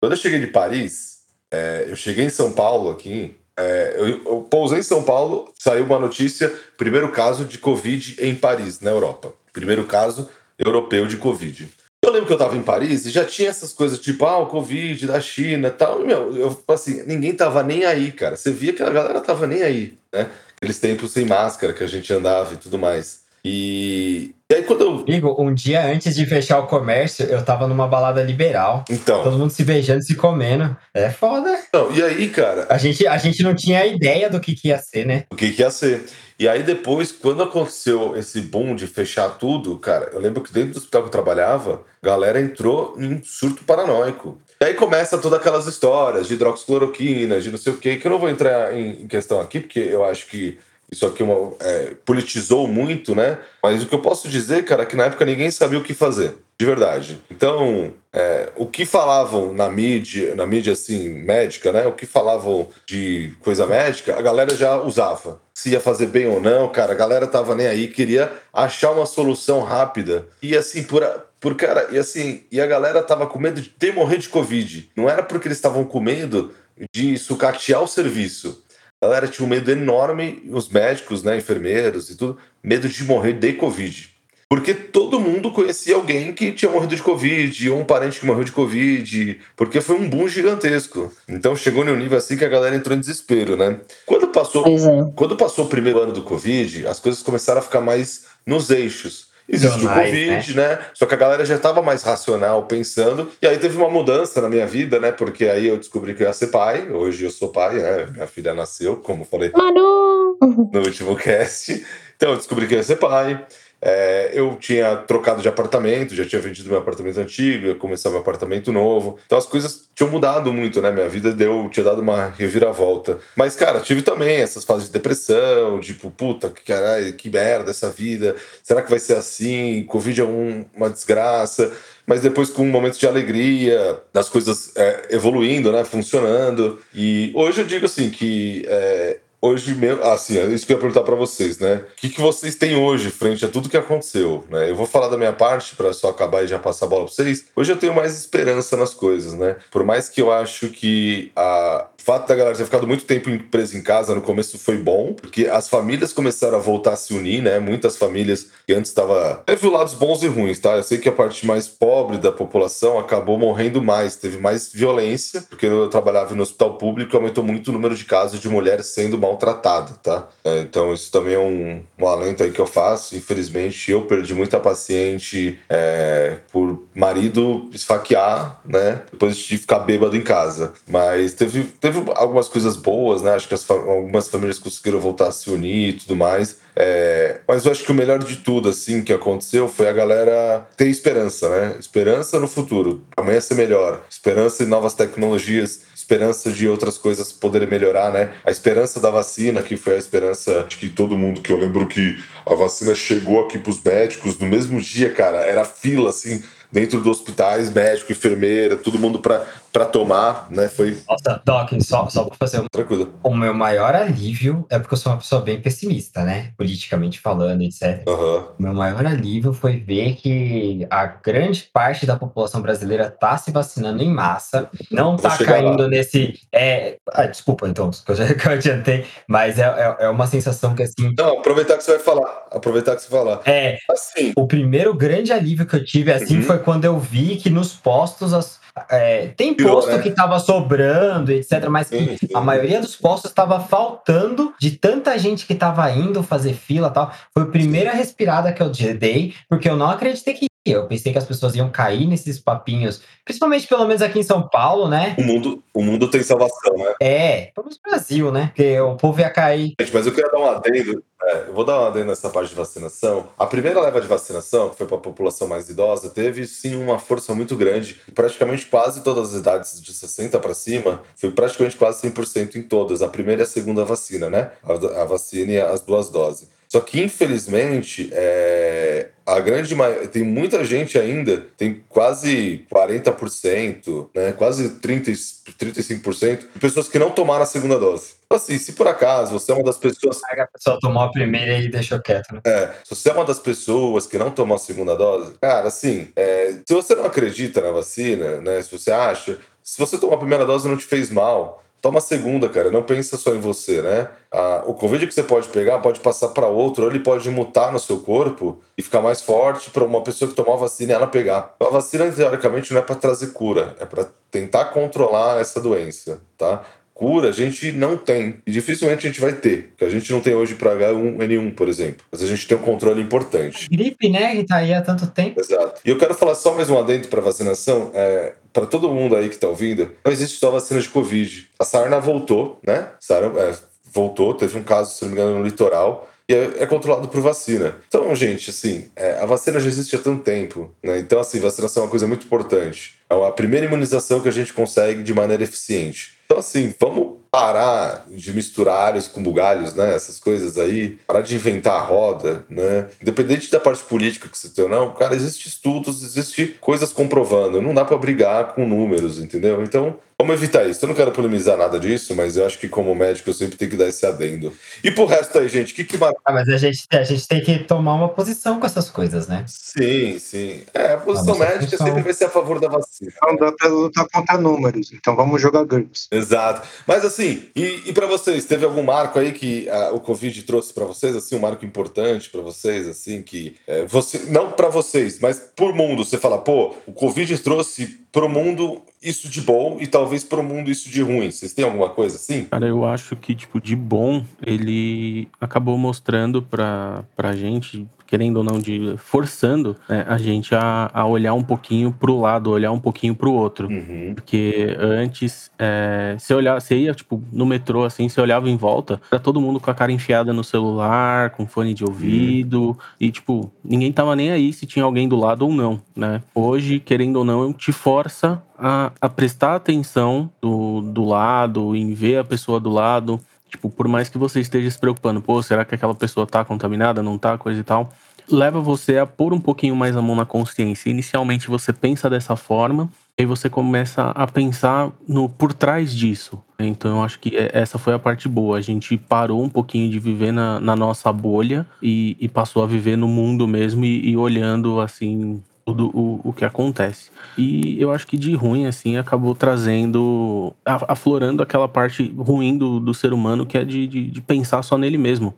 E: Quando eu cheguei de Paris, é, eu cheguei em São Paulo aqui. é, eu, eu pousei em São Paulo, saiu uma notícia: primeiro caso de Covid em Paris, na Europa. Primeiro caso europeu de Covid. Lembro que eu tava em Paris e já tinha essas coisas tipo, ah, o Covid da China tal. E, meu, eu, assim, ninguém tava nem aí, cara. Você via que a galera tava nem aí, né? Aqueles tempos sem máscara que a gente andava e tudo mais. E, e aí quando eu.
B: Amigo, um dia antes de fechar o comércio, eu tava numa balada liberal.
E: Então,
B: Todo mundo se beijando, se comendo. É foda.
E: não, e aí, cara,
B: A gente, a gente não tinha ideia do que, que ia ser, né?
E: o que, que ia ser. E aí depois, quando aconteceu esse boom de fechar tudo, cara, eu lembro que dentro do hospital que eu trabalhava, a galera entrou em surto paranoico. E aí começa todas aquelas histórias de hidroxicloroquina, de não sei o quê, que eu não vou entrar em questão aqui, porque eu acho que isso aqui é uma- é, politizou muito, né? Mas o que eu posso dizer, cara, é que na época ninguém sabia o que fazer, de verdade. Então, é, o que falavam na mídia, na mídia assim, médica, né? O que falavam de coisa médica, a galera já usava. Se ia fazer bem ou não, cara, a galera tava nem aí, queria achar uma solução rápida. E assim, por, a- Por cara, e assim, e a galera tava com medo de ter morrer de Covid. Não era porque eles estavam com medo de sucatear o serviço. A galera tinha um medo enorme, os médicos, né, enfermeiros e tudo, medo de morrer de Covid. Porque todo mundo conhecia alguém que tinha morrido de Covid, ou um parente que morreu de Covid, porque foi um boom gigantesco. Então chegou num nível assim que a galera entrou em desespero, né? Quando passou,
D: é.
E: quando passou o primeiro ano do Covid, as coisas começaram a ficar mais nos eixos. Existe o Covid, né? Só que a galera já estava mais racional pensando. E aí teve uma mudança na minha vida, né? Porque aí eu descobri que eu ia ser pai. Hoje eu sou pai, né? Minha filha nasceu, como eu falei
D: Manu!
E: no último cast. Então eu descobri que eu ia ser pai. É, eu tinha trocado de apartamento, já tinha vendido meu apartamento antigo, ia começar meu apartamento novo. Então as coisas tinham mudado muito, né? Minha vida deu, tinha dado uma reviravolta. Mas, cara, tive também essas fases de depressão, tipo, puta, que caralho, que merda essa vida. Será que vai ser assim? Covid é um- uma desgraça. Mas depois com momentos de alegria, das coisas é, evoluindo, né? Funcionando. E hoje eu digo assim que é, hoje mesmo, assim, isso que eu ia perguntar para vocês, né? O que, que vocês têm hoje frente a tudo que aconteceu, né? Eu vou falar da minha parte para só acabar e já passar a bola para vocês. Hoje eu tenho mais esperança nas coisas, né? Por mais que eu acho que a fato da galera ter ficado muito tempo em- presa em casa no começo foi bom, porque as famílias começaram a voltar a se unir, né? Muitas famílias que antes estava teve lados bons e ruins, tá? Eu sei que a parte mais pobre da população acabou morrendo mais, teve mais violência, porque eu trabalhava no hospital público, aumentou muito o número de casos de mulheres sendo maltratadas, tá? É, Então isso também é um, um alento aí que eu faço. Infelizmente eu perdi muita paciente é, por marido esfaquear, né? Depois de ficar bêbado em casa. Mas teve, teve algumas coisas boas, né? Acho que as algumas famílias conseguiram voltar a se unir e tudo mais. É, mas eu acho que o melhor de tudo, assim, que aconteceu foi a galera ter esperança, né? Esperança no futuro. Amanhã ser melhor. Esperança em novas tecnologias. Esperança de outras coisas poderem melhorar, né? A esperança da vacina, que foi a esperança de que todo mundo, que eu lembro que a vacina chegou aqui pros médicos no mesmo dia, cara. Era fila, assim, dentro dos hospitais, médico, enfermeira, todo mundo pra, pra tomar, né? Foi
B: Nossa, Doc, só, só pra fazer um
E: tranquilo.
B: O meu maior alívio é porque eu sou uma pessoa bem pessimista, né? Politicamente falando, etc. O meu maior alívio foi ver que a grande parte da população brasileira tá se vacinando em massa, não tá
E: chegar
B: caindo
E: lá.
B: nesse. É... Ah, desculpa, então, que eu já que eu adiantei, mas é, é, é uma sensação que assim.
E: Não, aproveitar que você vai falar. Aproveitar que você vai falar.
B: É,
E: Assim,
B: o primeiro grande alívio que eu tive assim
E: Uhum.
B: foi quando eu vi que nos postos as- é, tem posto
E: né?
B: que tava sobrando, etc, mas que
E: sim, sim.
B: a maioria dos postos estava faltando de tanta gente que estava indo fazer fila tal. Foi a primeira respirada que eu dei, porque eu não acreditei que. Eu pensei que as pessoas iam cair nesses papinhos, principalmente pelo menos aqui em São Paulo, né?
E: o mundo, o mundo tem salvação, né?
B: É, pelo menos no Brasil, né? Porque o povo ia cair.
E: Gente, mas eu queria dar um adendo. é, eu vou dar um adendo nessa parte de vacinação. A primeira leva de vacinação, que foi para a população mais idosa, teve sim uma força muito grande. Praticamente quase todas as idades de 60 para cima, foi praticamente quase 100% em todas. A primeira e a segunda vacina, né? A, a vacina e as duas doses. Só que, infelizmente, é, a grande maioria, tem muita gente ainda, tem quase 40%, né, quase 30, e- 35% de pessoas que não tomaram a segunda dose. Então, assim, se por acaso você é uma das pessoas
B: a pessoa tomou a primeira e deixou quieto, né?
E: é, se você é uma das pessoas que não tomou a segunda dose, cara, assim, é, se você não acredita na vacina, né? Se você acha, se você tomou a primeira dose e não te fez mal, toma a segunda, cara. Não pensa só em você, né? Ah, o Covid que você pode pegar pode passar para outro, ou ele pode mutar no seu corpo e ficar mais forte para uma pessoa que tomou a vacina e ela pegar. A vacina, teoricamente, não é para trazer cura, é para tentar controlar essa doença, tá? Cura a gente não tem. E dificilmente a gente vai ter. Porque a gente não tem hoje para H1N1, por exemplo. Mas a gente tem um controle importante.
B: Gripe, né? Que tá aí há tanto tempo.
E: Exato. E eu quero falar só mais um adendo para vacinação. É, para todo mundo aí que está ouvindo, não existe só vacina de Covid. A sarna voltou, né? Sarna, é, voltou, teve um caso, se não me engano, no litoral. E é, é controlado por vacina. Então, gente, assim, é, a vacina já existe há tanto tempo, né? Então, assim, vacinação é uma coisa muito importante. É a primeira imunização que a gente consegue de maneira eficiente. Então, assim, vamos parar de misturar alhos com bugalhos, né? Essas coisas aí, parar de inventar a roda, né? Independente da parte política que você tem ou não, cara, existem estudos, existem coisas comprovando. Não dá para brigar com números, entendeu? Então, Vamos evitar isso. Eu não quero polemizar nada disso, mas eu acho que, como médico, eu sempre tenho que dar esse adendo. E pro resto aí, gente, o que que marca?
B: Ah, mas a gente, a gente tem que tomar uma posição com essas coisas, né?
E: Sim, sim. É, a posição
B: Nossa
E: médica sempre vai ser a favor da vacina.
A: Não dá pra lutar contra números, então vamos jogar GURPS.
E: Exato. Mas assim, e, e para vocês, teve algum marco aí que ah, o Covid trouxe para vocês, assim, um marco importante para vocês, assim, que é, você, não para vocês, mas por mundo, você fala, pô, o Covid trouxe pro mundo isso de bom e talvez pro mundo isso de ruim. Vocês têm alguma coisa assim?
C: Cara, eu acho que, tipo, de bom, ele acabou mostrando pra, pra gente, querendo ou não, de forçando né, a gente a, a olhar um pouquinho pro lado, olhar um pouquinho pro outro.
E: Uhum.
C: Porque antes, é, você olhava, você ia, tipo, no metrô, assim, você olhava em volta, era todo mundo com a cara enfiada no celular, com fone de ouvido, e, tipo, ninguém tava nem aí se tinha alguém do lado ou não, né? Hoje, querendo ou não, te força a, a prestar atenção do, do lado, em ver a pessoa do lado. Tipo, por mais que você esteja se preocupando, pô, será que aquela pessoa tá contaminada, não tá, coisa e tal, leva você a pôr um pouquinho mais a mão na consciência. Inicialmente você pensa dessa forma, aí você começa a pensar no por trás disso. Então eu acho que é- essa foi a parte boa. A gente parou um pouquinho de viver na, na nossa bolha e, e passou a viver no mundo mesmo e, e olhando assim tudo o, o que acontece. E eu acho que de ruim, assim, acabou trazendo, aflorando aquela parte ruim do, do ser humano que é de, de, de pensar só nele mesmo.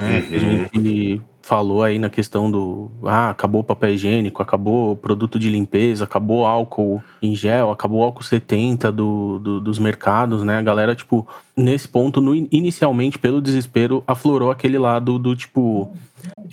C: né? A gente falou aí na questão do ah, acabou o papel higiênico, acabou o produto de limpeza, acabou o álcool em gel, acabou o álcool 70 do, do- dos mercados, né? A galera, tipo, nesse ponto, no- inicialmente, pelo desespero, aflorou aquele lado do tipo,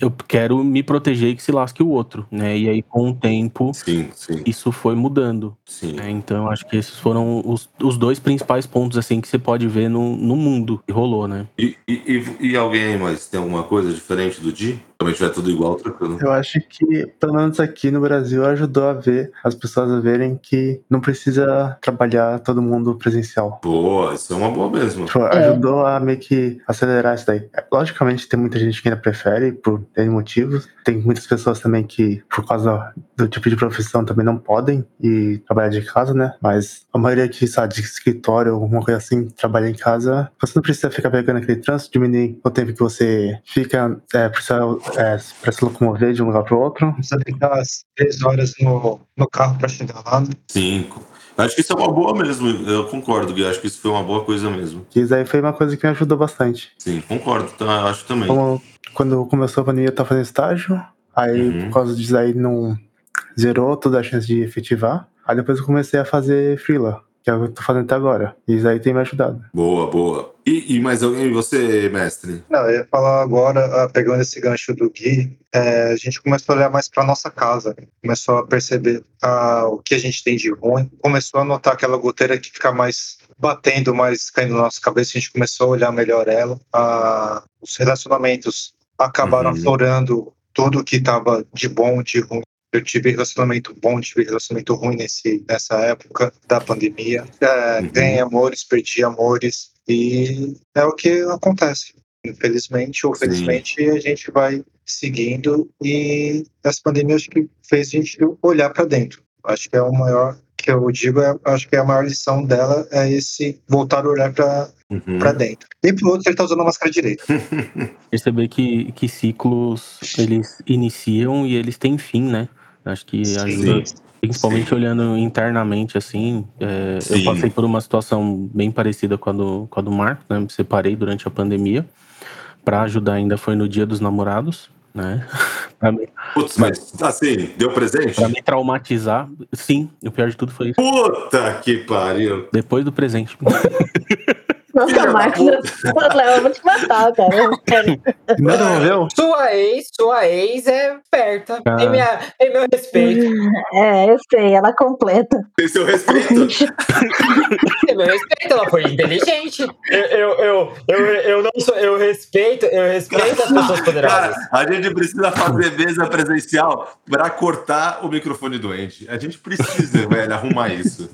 C: eu quero me proteger e que se lasque o outro, né? E aí, com o tempo,
E: Sim, sim,
C: isso foi mudando.
E: sim.
C: né? Então, acho que esses foram os, os dois principais pontos, assim, que você pode ver no, no mundo que rolou, né?
E: E, e, e- e alguém aí mais tem alguma coisa diferente do Di? Também tiver tudo igual, tranquilo.
F: Eu acho que, pelo menos aqui no Brasil, ajudou a ver as pessoas a verem que não precisa trabalhar todo mundo presencial.
E: Boa, isso é uma boa mesmo.
F: Tipo, ajudou a meio que acelerar isso daí. Logicamente, tem muita gente que ainda prefere, por N motivos. Tem muitas pessoas também que, por causa do tipo de profissão, também não podem ir trabalhar de casa, né? Mas a maioria que, sabe, de escritório, alguma coisa assim, trabalha em casa, você não precisa ficar pegando aquele trânsito, diminuir o tempo que você fica, é, precisa, é, pra se locomover de um lugar pro outro.
A: Precisa ficar as três horas no, no carro pra chegar lá. né?
E: Cinco. Acho que isso é uma boa mesmo. Eu concordo, Gui. Acho que isso foi uma boa coisa mesmo.
F: E isso aí foi uma coisa que me ajudou bastante.
E: Sim, concordo. Tá, acho também.
F: Como quando começou a pandemia, eu tava fazendo estágio, aí
E: Uhum.
F: por causa disso aí não zerou toda a chance de efetivar. Aí depois eu comecei a fazer freela, que é o que eu tô fazendo até agora. E isso aí tem me ajudado.
E: Boa, boa. E, e mais alguém? E você, mestre?
A: Não, eu ia falar agora, ah, pegando esse gancho do Gui, é, a gente começou a olhar mais para nossa casa, começou a perceber ah, o que a gente tem de ruim, começou a notar aquela goteira que fica mais batendo, mais caindo na nossa cabeça, a gente começou a olhar melhor ela. Ah, os relacionamentos acabaram
E: Uhum.
A: aflorando tudo que estava de bom, de ruim. Eu tive relacionamento bom, tive relacionamento ruim nesse, nessa época da pandemia. É,
E: Uhum.
A: Ganhei amores, perdi amores, e é o que acontece. Infelizmente ou
E: Sim.
A: felizmente, a gente vai seguindo e essa pandemia acho que fez a gente olhar para dentro. Acho que é o maior que eu digo, é, acho que a maior lição dela é esse voltar a olhar para
E: Uhum.
A: para dentro. E pro outro ele tá usando a máscara direita.
C: Perceber que, que ciclos eles iniciam e eles têm fim, né? Acho que ajuda, principalmente
E: Sim.
C: olhando internamente, assim. é, eu passei por uma situação bem parecida com a do, com a do Marco, né? Me separei durante a pandemia. Pra ajudar ainda foi no dia dos namorados, né?
E: Putz, mas assim, deu presente?
C: pra me traumatizar. Sim, o pior de tudo foi isso.
E: Puta que pariu.
C: Depois do presente.
D: Nossa,
E: da
D: Marcos, eu vou te matar, cara.
F: Não devolveu?
B: Sua ex, sua ex é esperta.
C: Ah.
B: Tem, minha, tem meu respeito.
D: É, eu sei, ela completa.
E: Tem seu respeito.
B: Tem meu respeito, ela foi inteligente. Eu, eu, eu, eu, eu não sou, eu respeito, eu respeito as pessoas poderosas.
E: Cara, a gente precisa fazer mesa presencial pra cortar o microfone doente. A gente precisa, velho, arrumar isso.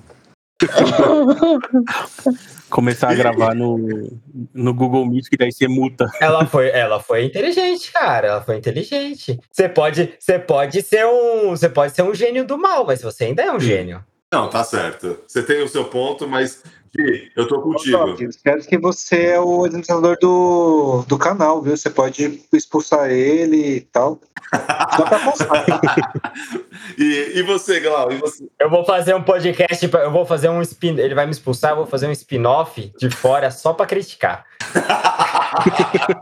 C: Começar a gravar no, no Google Meet, que daí você muta.
B: Ela foi, ela foi inteligente, cara. Ela foi inteligente. Você pode, você pode ser um, você pode ser um gênio do mal, mas você ainda é um gênio.
E: Não, tá certo. Você tem o seu ponto, mas Gui, eu tô contigo.
A: Espero que você é o administrador do, do canal, viu? Você pode expulsar ele e tal. Só pra mostrar.
E: e, e você, Glau? E você?
B: Eu vou fazer um podcast, eu vou fazer um spin, ele vai me expulsar, eu vou fazer um spin-off de fora só pra criticar.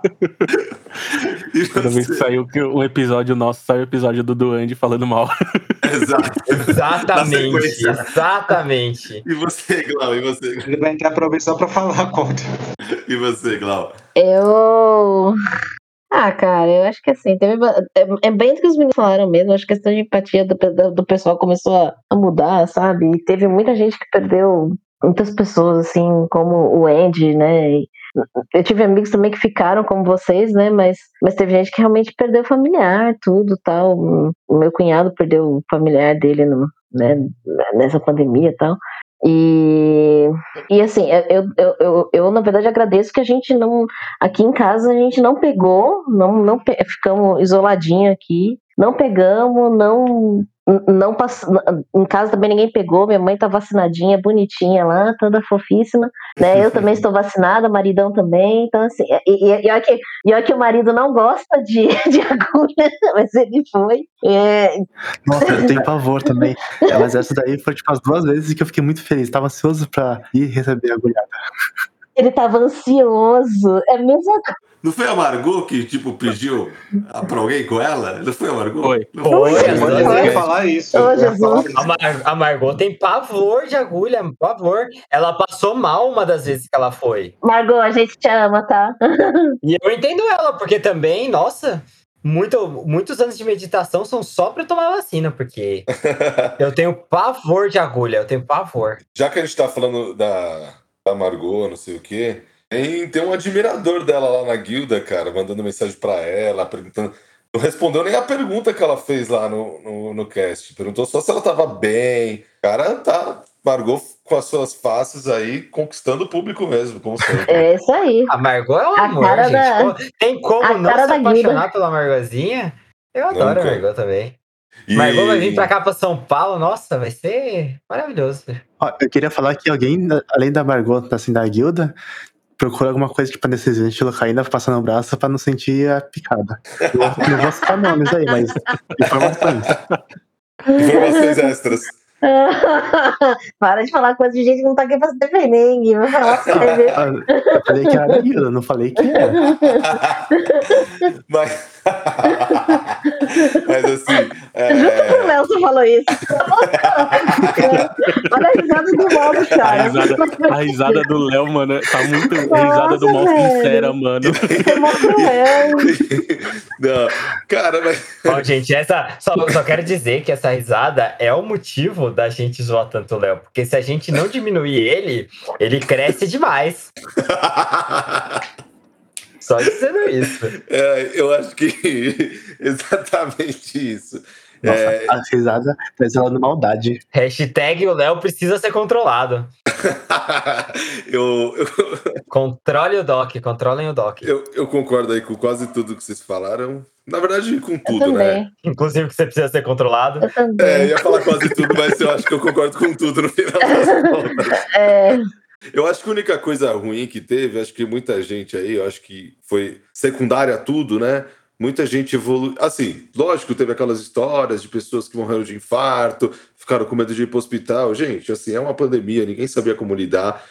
C: Que
E: você?
C: saiu um episódio nosso, sai o episódio do Duende falando mal.
E: Exato.
B: Exatamente, exatamente.
E: E você, Glau? E você?
A: Ele vai entrar pra ver só pra falar contra.
E: E você, Glau?
D: Eu. Ah, cara, eu acho que assim, teve. É, é bem do que os meninos falaram mesmo. Acho que a questão de empatia do, do, pessoal começou a, a mudar, sabe? E teve muita gente que perdeu. Muitas pessoas, assim, como o Andy, né? E eu tive amigos também que ficaram como vocês, né? Mas, mas teve gente que realmente perdeu familiar, tudo tal. O meu cunhado perdeu o familiar dele no, né, nessa pandemia e tal. E, e assim, eu, eu, eu, eu, na verdade agradeço que a gente não. Aqui em casa a gente não pegou, não, não ficamos isoladinhos aqui, não pegamos, não. Não pass... Em casa também ninguém pegou, minha mãe tá vacinadinha, bonitinha lá, toda fofíssima, né? Eu também estou vacinada, maridão também, então assim, e, e, e, olha que, e olha que o marido não gosta de, de agulha, mas ele foi. É,
F: Nossa, eu tenho pavor também. É, mas essa daí foi tipo as duas vezes que eu fiquei muito feliz. Tava ansioso pra ir receber a agulhada.
D: Ele tava ansioso, é a mesma
E: Não foi a Margot que, tipo, pediu pra alguém com ela? Não foi a Margot?
C: Foi.
E: Não
B: Foi,
E: foi?
B: as
A: Eu ia falar isso. Ia
D: Jesus.
B: A, Mar a Margot tem pavor de agulha, pavor. Ela passou mal uma das vezes que ela foi.
D: Margot, a gente te ama, tá?
B: E eu entendo ela, porque também, nossa, muito, muitos anos de meditação são só pra eu tomar vacina, porque eu tenho pavor de agulha, eu tenho pavor.
E: Já que a gente tá falando da, da Margot, não sei o quê, tem, tem um admirador dela lá na guilda, cara, mandando mensagem pra ela, perguntando. Não respondeu nem a pergunta que ela fez lá no, no, no cast. Perguntou só se ela tava bem. Cara, tá. Margot com as suas faces aí, conquistando o público mesmo, como sempre.
D: É isso aí.
B: A Margot é um
D: A
B: amor, gente.
D: da-
B: Tem como
D: a
B: não se apaixonar
D: Guilda.
B: pela Margotzinha? Eu adoro
E: Nunca.
B: a Margot também.
E: E-
B: Margot vai vir pra cá, pra São Paulo, nossa, vai ser maravilhoso.
F: Ó, eu queria falar que alguém, além da Margot, assim, da guilda, procura alguma coisa tipo anestesia, estilo caída, passar no braço pra não sentir a picada. Eu não vou citar nomes aí, mas informações.
E: Informações extras.
D: Para de falar coisa de gente que não tá aqui pra se defender, hein? Gui? Vai falar pra você ver.
F: Ah, Eu falei que era da guilda, não falei que era.
E: Mas, mas assim,
D: O
E: é,
D: Nelson falou isso. Olha a risada do
C: A
D: cara.
C: risada, a risada do Léo, mano, tá muito risada do mal
D: Nossa, velho.
C: sincera, mano.
D: Foi mó cruel.
E: não, cara, mas
B: Ó, gente, essa. Só, só quero dizer que essa risada é o motivo da gente zoar tanto o Léo. Porque se a gente não diminuir ele, ele cresce demais. Só dizendo isso.
E: é, eu acho que exatamente isso.
F: Nossa,
E: É,
F: a risada tá exalando maldade.
B: Hashtag o Léo precisa ser controlado.
E: eu, eu,
B: Controle o Doc, controlem o Doc.
E: eu, eu concordo aí com quase tudo que vocês falaram. Na verdade, com tudo, né?
B: Inclusive que você precisa ser controlado.
D: Eu também.
E: É, ia falar quase tudo, mas eu acho que eu concordo com tudo no final das contas.
D: É,
E: Eu acho que a única coisa ruim que teve, acho que muita gente aí, eu acho que foi secundária a tudo, né? Muita gente evoluiu. Assim, lógico, teve aquelas histórias de pessoas que morreram de infarto, ficaram com medo de ir para o hospital. Gente, assim, é uma pandemia, ninguém sabia como lidar.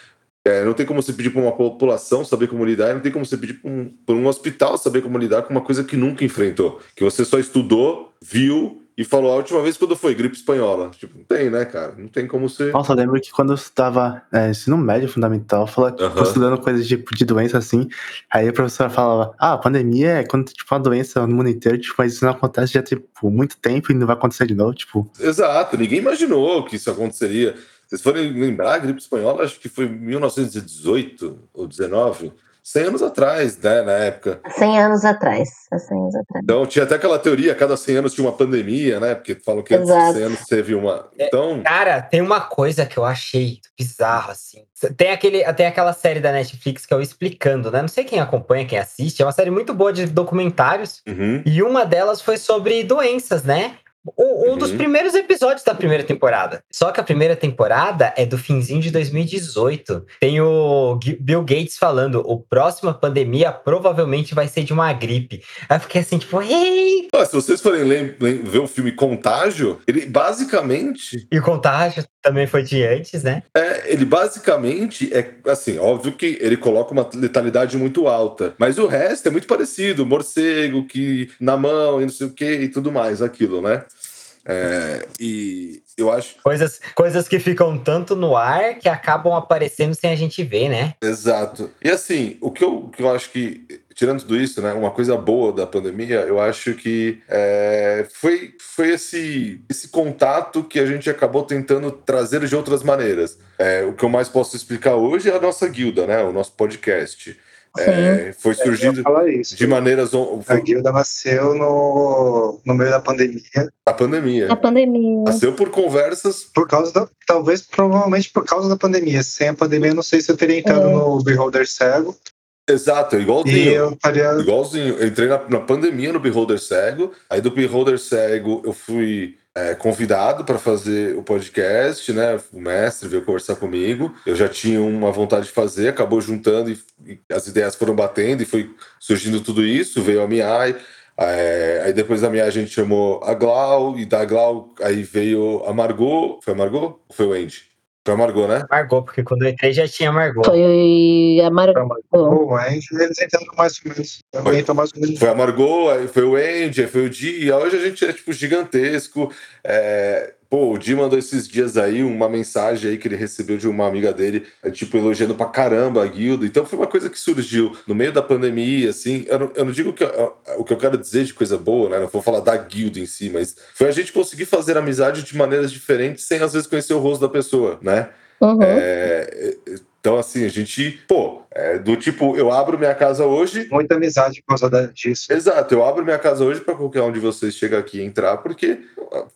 E: É, não tem como você pedir para uma população saber como lidar, não tem como você pedir para um, um hospital saber como lidar com uma coisa que nunca enfrentou, que você só estudou, viu e falou a última vez quando foi gripe espanhola. Tipo, não tem, né, cara? Não tem como ser.
F: Nossa, eu lembro que quando eu estudava é, ensino médio fundamental, fala,
E: Aham.
F: tô estudando coisas de, de doença assim, aí a professora falava, ah, pandemia é quando tipo, uma doença no mundo inteiro, tipo, mas isso não acontece já tipo, muito tempo e não vai acontecer de novo, tipo,
E: Exato, ninguém imaginou que isso aconteceria. Vocês forem lembrar, a gripe espanhola, acho que foi em 1918 ou 19. 100 anos atrás, né, na época.
D: 100 anos atrás. Há 100 anos atrás.
E: Então tinha até aquela teoria, a cada 100 anos tinha uma pandemia, né? Porque falam que antes
D: Exato.
E: de 100 anos teve uma. Então,
B: Cara, tem uma coisa que eu achei bizarro, assim. Tem, aquele, tem aquela série da Netflix que é o Explicando, né? Não sei quem acompanha, quem assiste. É uma série muito boa de documentários.
E: uhum,
B: E uma delas foi sobre doenças, né? Um, um dos
E: Uhum.
B: primeiros episódios da primeira temporada. Só que a primeira temporada é do finzinho de 2018. Tem o Bill Gates falando: o próxima pandemia provavelmente vai ser de uma gripe. Aí eu fiquei assim, tipo, ei!
E: Ah, se vocês forem ver o filme Contágio, ele basicamente
B: E o contágio também foi de antes, né?
E: é, ele basicamente é assim, óbvio que ele coloca uma letalidade muito alta, mas o resto é muito parecido, morcego que na mão e não sei o que e tudo mais, aquilo, né? É, e eu acho
B: Coisas, coisas que ficam tanto no ar que acabam aparecendo sem a gente ver, né?
E: Exato. E assim, o que eu, que eu acho que, tirando tudo isso, né, uma coisa boa da pandemia, eu acho que é, foi, foi esse, esse contato que a gente acabou tentando trazer de outras maneiras. É, o que eu mais posso explicar hoje é a nossa guilda, né, o nosso podcast. É, foi surgindo de maneiras.
A: A
E: Foi
A: guilda nasceu no, no meio da pandemia,
E: a pandemia.
D: A pandemia.
E: Nasceu por conversas.
A: por causa da. Talvez, provavelmente por causa da pandemia. Sem a pandemia, eu não sei se eu teria entrado
D: É.
A: no Beholder Cego.
E: Exato, igualzinho.
A: E eu estaria.
E: Igualzinho. Eu entrei na, na pandemia no Beholder Cego. Aí do Beholder Cego eu fui é, convidado para fazer o podcast, né? O mestre veio conversar comigo. Eu já tinha uma vontade de fazer, acabou juntando e, e as ideias foram batendo e foi surgindo tudo isso. Veio a Miai. é, aí depois da Miai a gente chamou a Glau, e da Glau aí veio a Margot. Foi a Margot? Ou foi o Andy? Foi a Margot, né?
B: Margot, porque quando eu entrei já tinha Margot.
D: Foi a Margot.
A: Bom, a gente, eles entendem mais ou menos. Estão mais ou menos.
E: Foi a Margot, foi o Andy, foi o Di, e hoje a gente é tipo gigantesco. É, Pô, o Di mandou esses dias aí uma mensagem aí que ele recebeu de uma amiga dele, é, tipo, elogiando pra caramba a guilda. Então foi uma coisa que surgiu no meio da pandemia, assim. Eu não, eu não digo que eu- o que eu quero dizer de coisa boa, né? Não vou falar da guilda em si, mas foi a gente conseguir fazer amizade de maneiras diferentes sem às vezes conhecer o rosto da pessoa, né?
D: Uhum.
E: É, então, assim, a gente, pô, é, do tipo, eu abro minha casa hoje,
A: Muita amizade por causa disso.
E: Exato, eu abro minha casa hoje para qualquer um de vocês chegar aqui e entrar, porque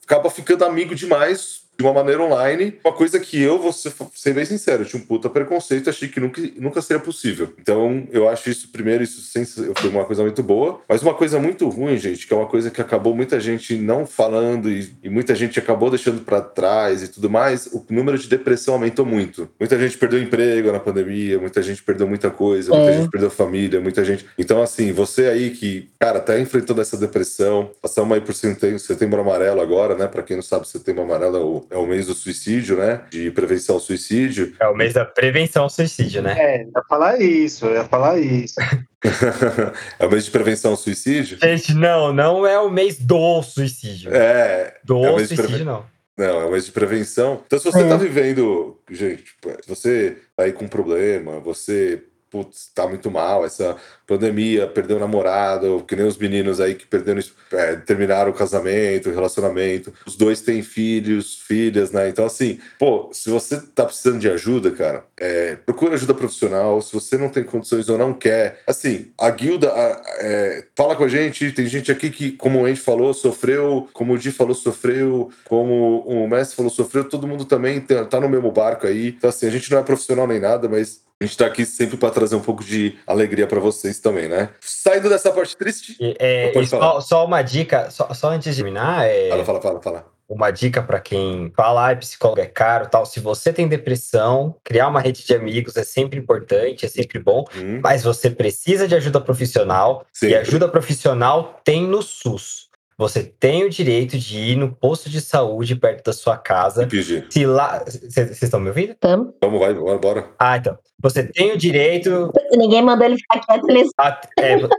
E: acaba ficando amigo demais de uma maneira online. Uma coisa que eu, vou ser, ser bem sincero, eu tinha um puta preconceito, achei que nunca, nunca seria possível. Então, eu acho isso, primeiro, isso sem- foi uma coisa muito boa, mas uma coisa muito ruim, gente, que é uma coisa que acabou muita gente não falando e, e muita gente acabou deixando para trás e tudo mais, o número de depressão aumentou muito. Muita gente perdeu emprego na pandemia, muita gente perdeu muita coisa, muita
D: É.
E: gente perdeu família, muita gente. Então, assim, você aí que, cara, tá enfrentando essa depressão, passamos aí por setembro, setembro amarelo agora, né? Pra quem não sabe, setembro amarelo é o, é o mês do suicídio, né? De prevenção ao suicídio.
B: É o mês da prevenção ao suicídio, né?
A: É, ia falar isso, ia falar isso.
E: é o mês de prevenção ao suicídio.
B: Gente, não, não é o mês do suicídio.
E: É,
B: do
E: é o
B: suicídio,
E: preven-
B: não.
E: Não, é um mês de prevenção. Então, se você
D: É.
E: tá vivendo, gente, se você tá aí com um problema, você, putz, tá muito mal, essa pandemia, perdeu o namorado, que nem os meninos aí que perderam, é, terminaram o casamento, o relacionamento, os dois têm filhos, filhas, né? Então, assim, pô, se você tá precisando de ajuda, cara, é, procura ajuda profissional. Se você não tem condições ou não quer, assim, a guilda a- é, fala com a gente. Tem gente aqui que, como a gente falou, sofreu, como o Di falou, sofreu, como o mestre falou, sofreu. Todo mundo também tá, tá no mesmo barco aí. Então, assim, a gente não é profissional nem nada, mas a gente tá aqui sempre para trazer um pouco de alegria para vocês também, né? Saindo dessa parte triste.
B: E, é, e só, só uma dica, só, só antes de terminar, é,
E: Fala, fala, fala, fala.
B: uma dica para quem fala, ah, psicólogo é caro tal. Se você tem depressão, criar uma rede de amigos é sempre importante, é sempre bom,
E: Hum,
B: mas você precisa de ajuda profissional e
E: sempre.
B: ajuda profissional tem no SUS. Você tem o direito de ir no posto de saúde perto da sua casa.
E: Pedir.
B: Se lá. Vocês estão me ouvindo?
D: Tamo.
E: Vamos, vai, bora, bora.
B: Ah, então. Você tem o direito.
D: Ninguém mandou ele ficar quieto, ele
B: a- é, vo-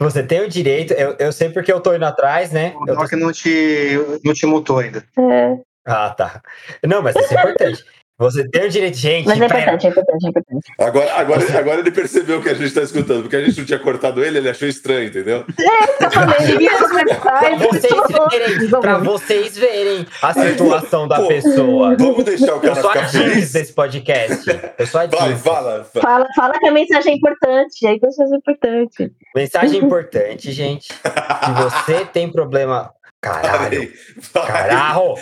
B: você tem o direito. Eu, eu sei porque eu tô indo atrás, né?
A: O
B: Eu tô-
A: Doc não te, não te mutou ainda.
D: É.
B: Ah, tá. Não, mas isso é importante. Você tem o direito, gente.
D: Mas é
B: pera.
D: importante, é importante, é importante.
E: Agora, agora, agora ele percebeu que a gente tá escutando, porque a gente não tinha cortado ele, ele achou estranho, entendeu?
D: Eu falei,
B: Pra vocês verem, pra vocês verem a situação da
E: Pô,
B: pessoa.
E: Vamos deixar o
B: Eu
E: cara
B: sou a
E: feliz.
B: desse podcast. Eu sou a
E: Vai,
B: Jinx.
E: fala. fala.
D: Fala, fala que a mensagem é importante. Aí mensagem é importante.
B: Mensagem importante, gente. Se você tem problema. Caralho.
E: Vai, vai.
B: Caralho!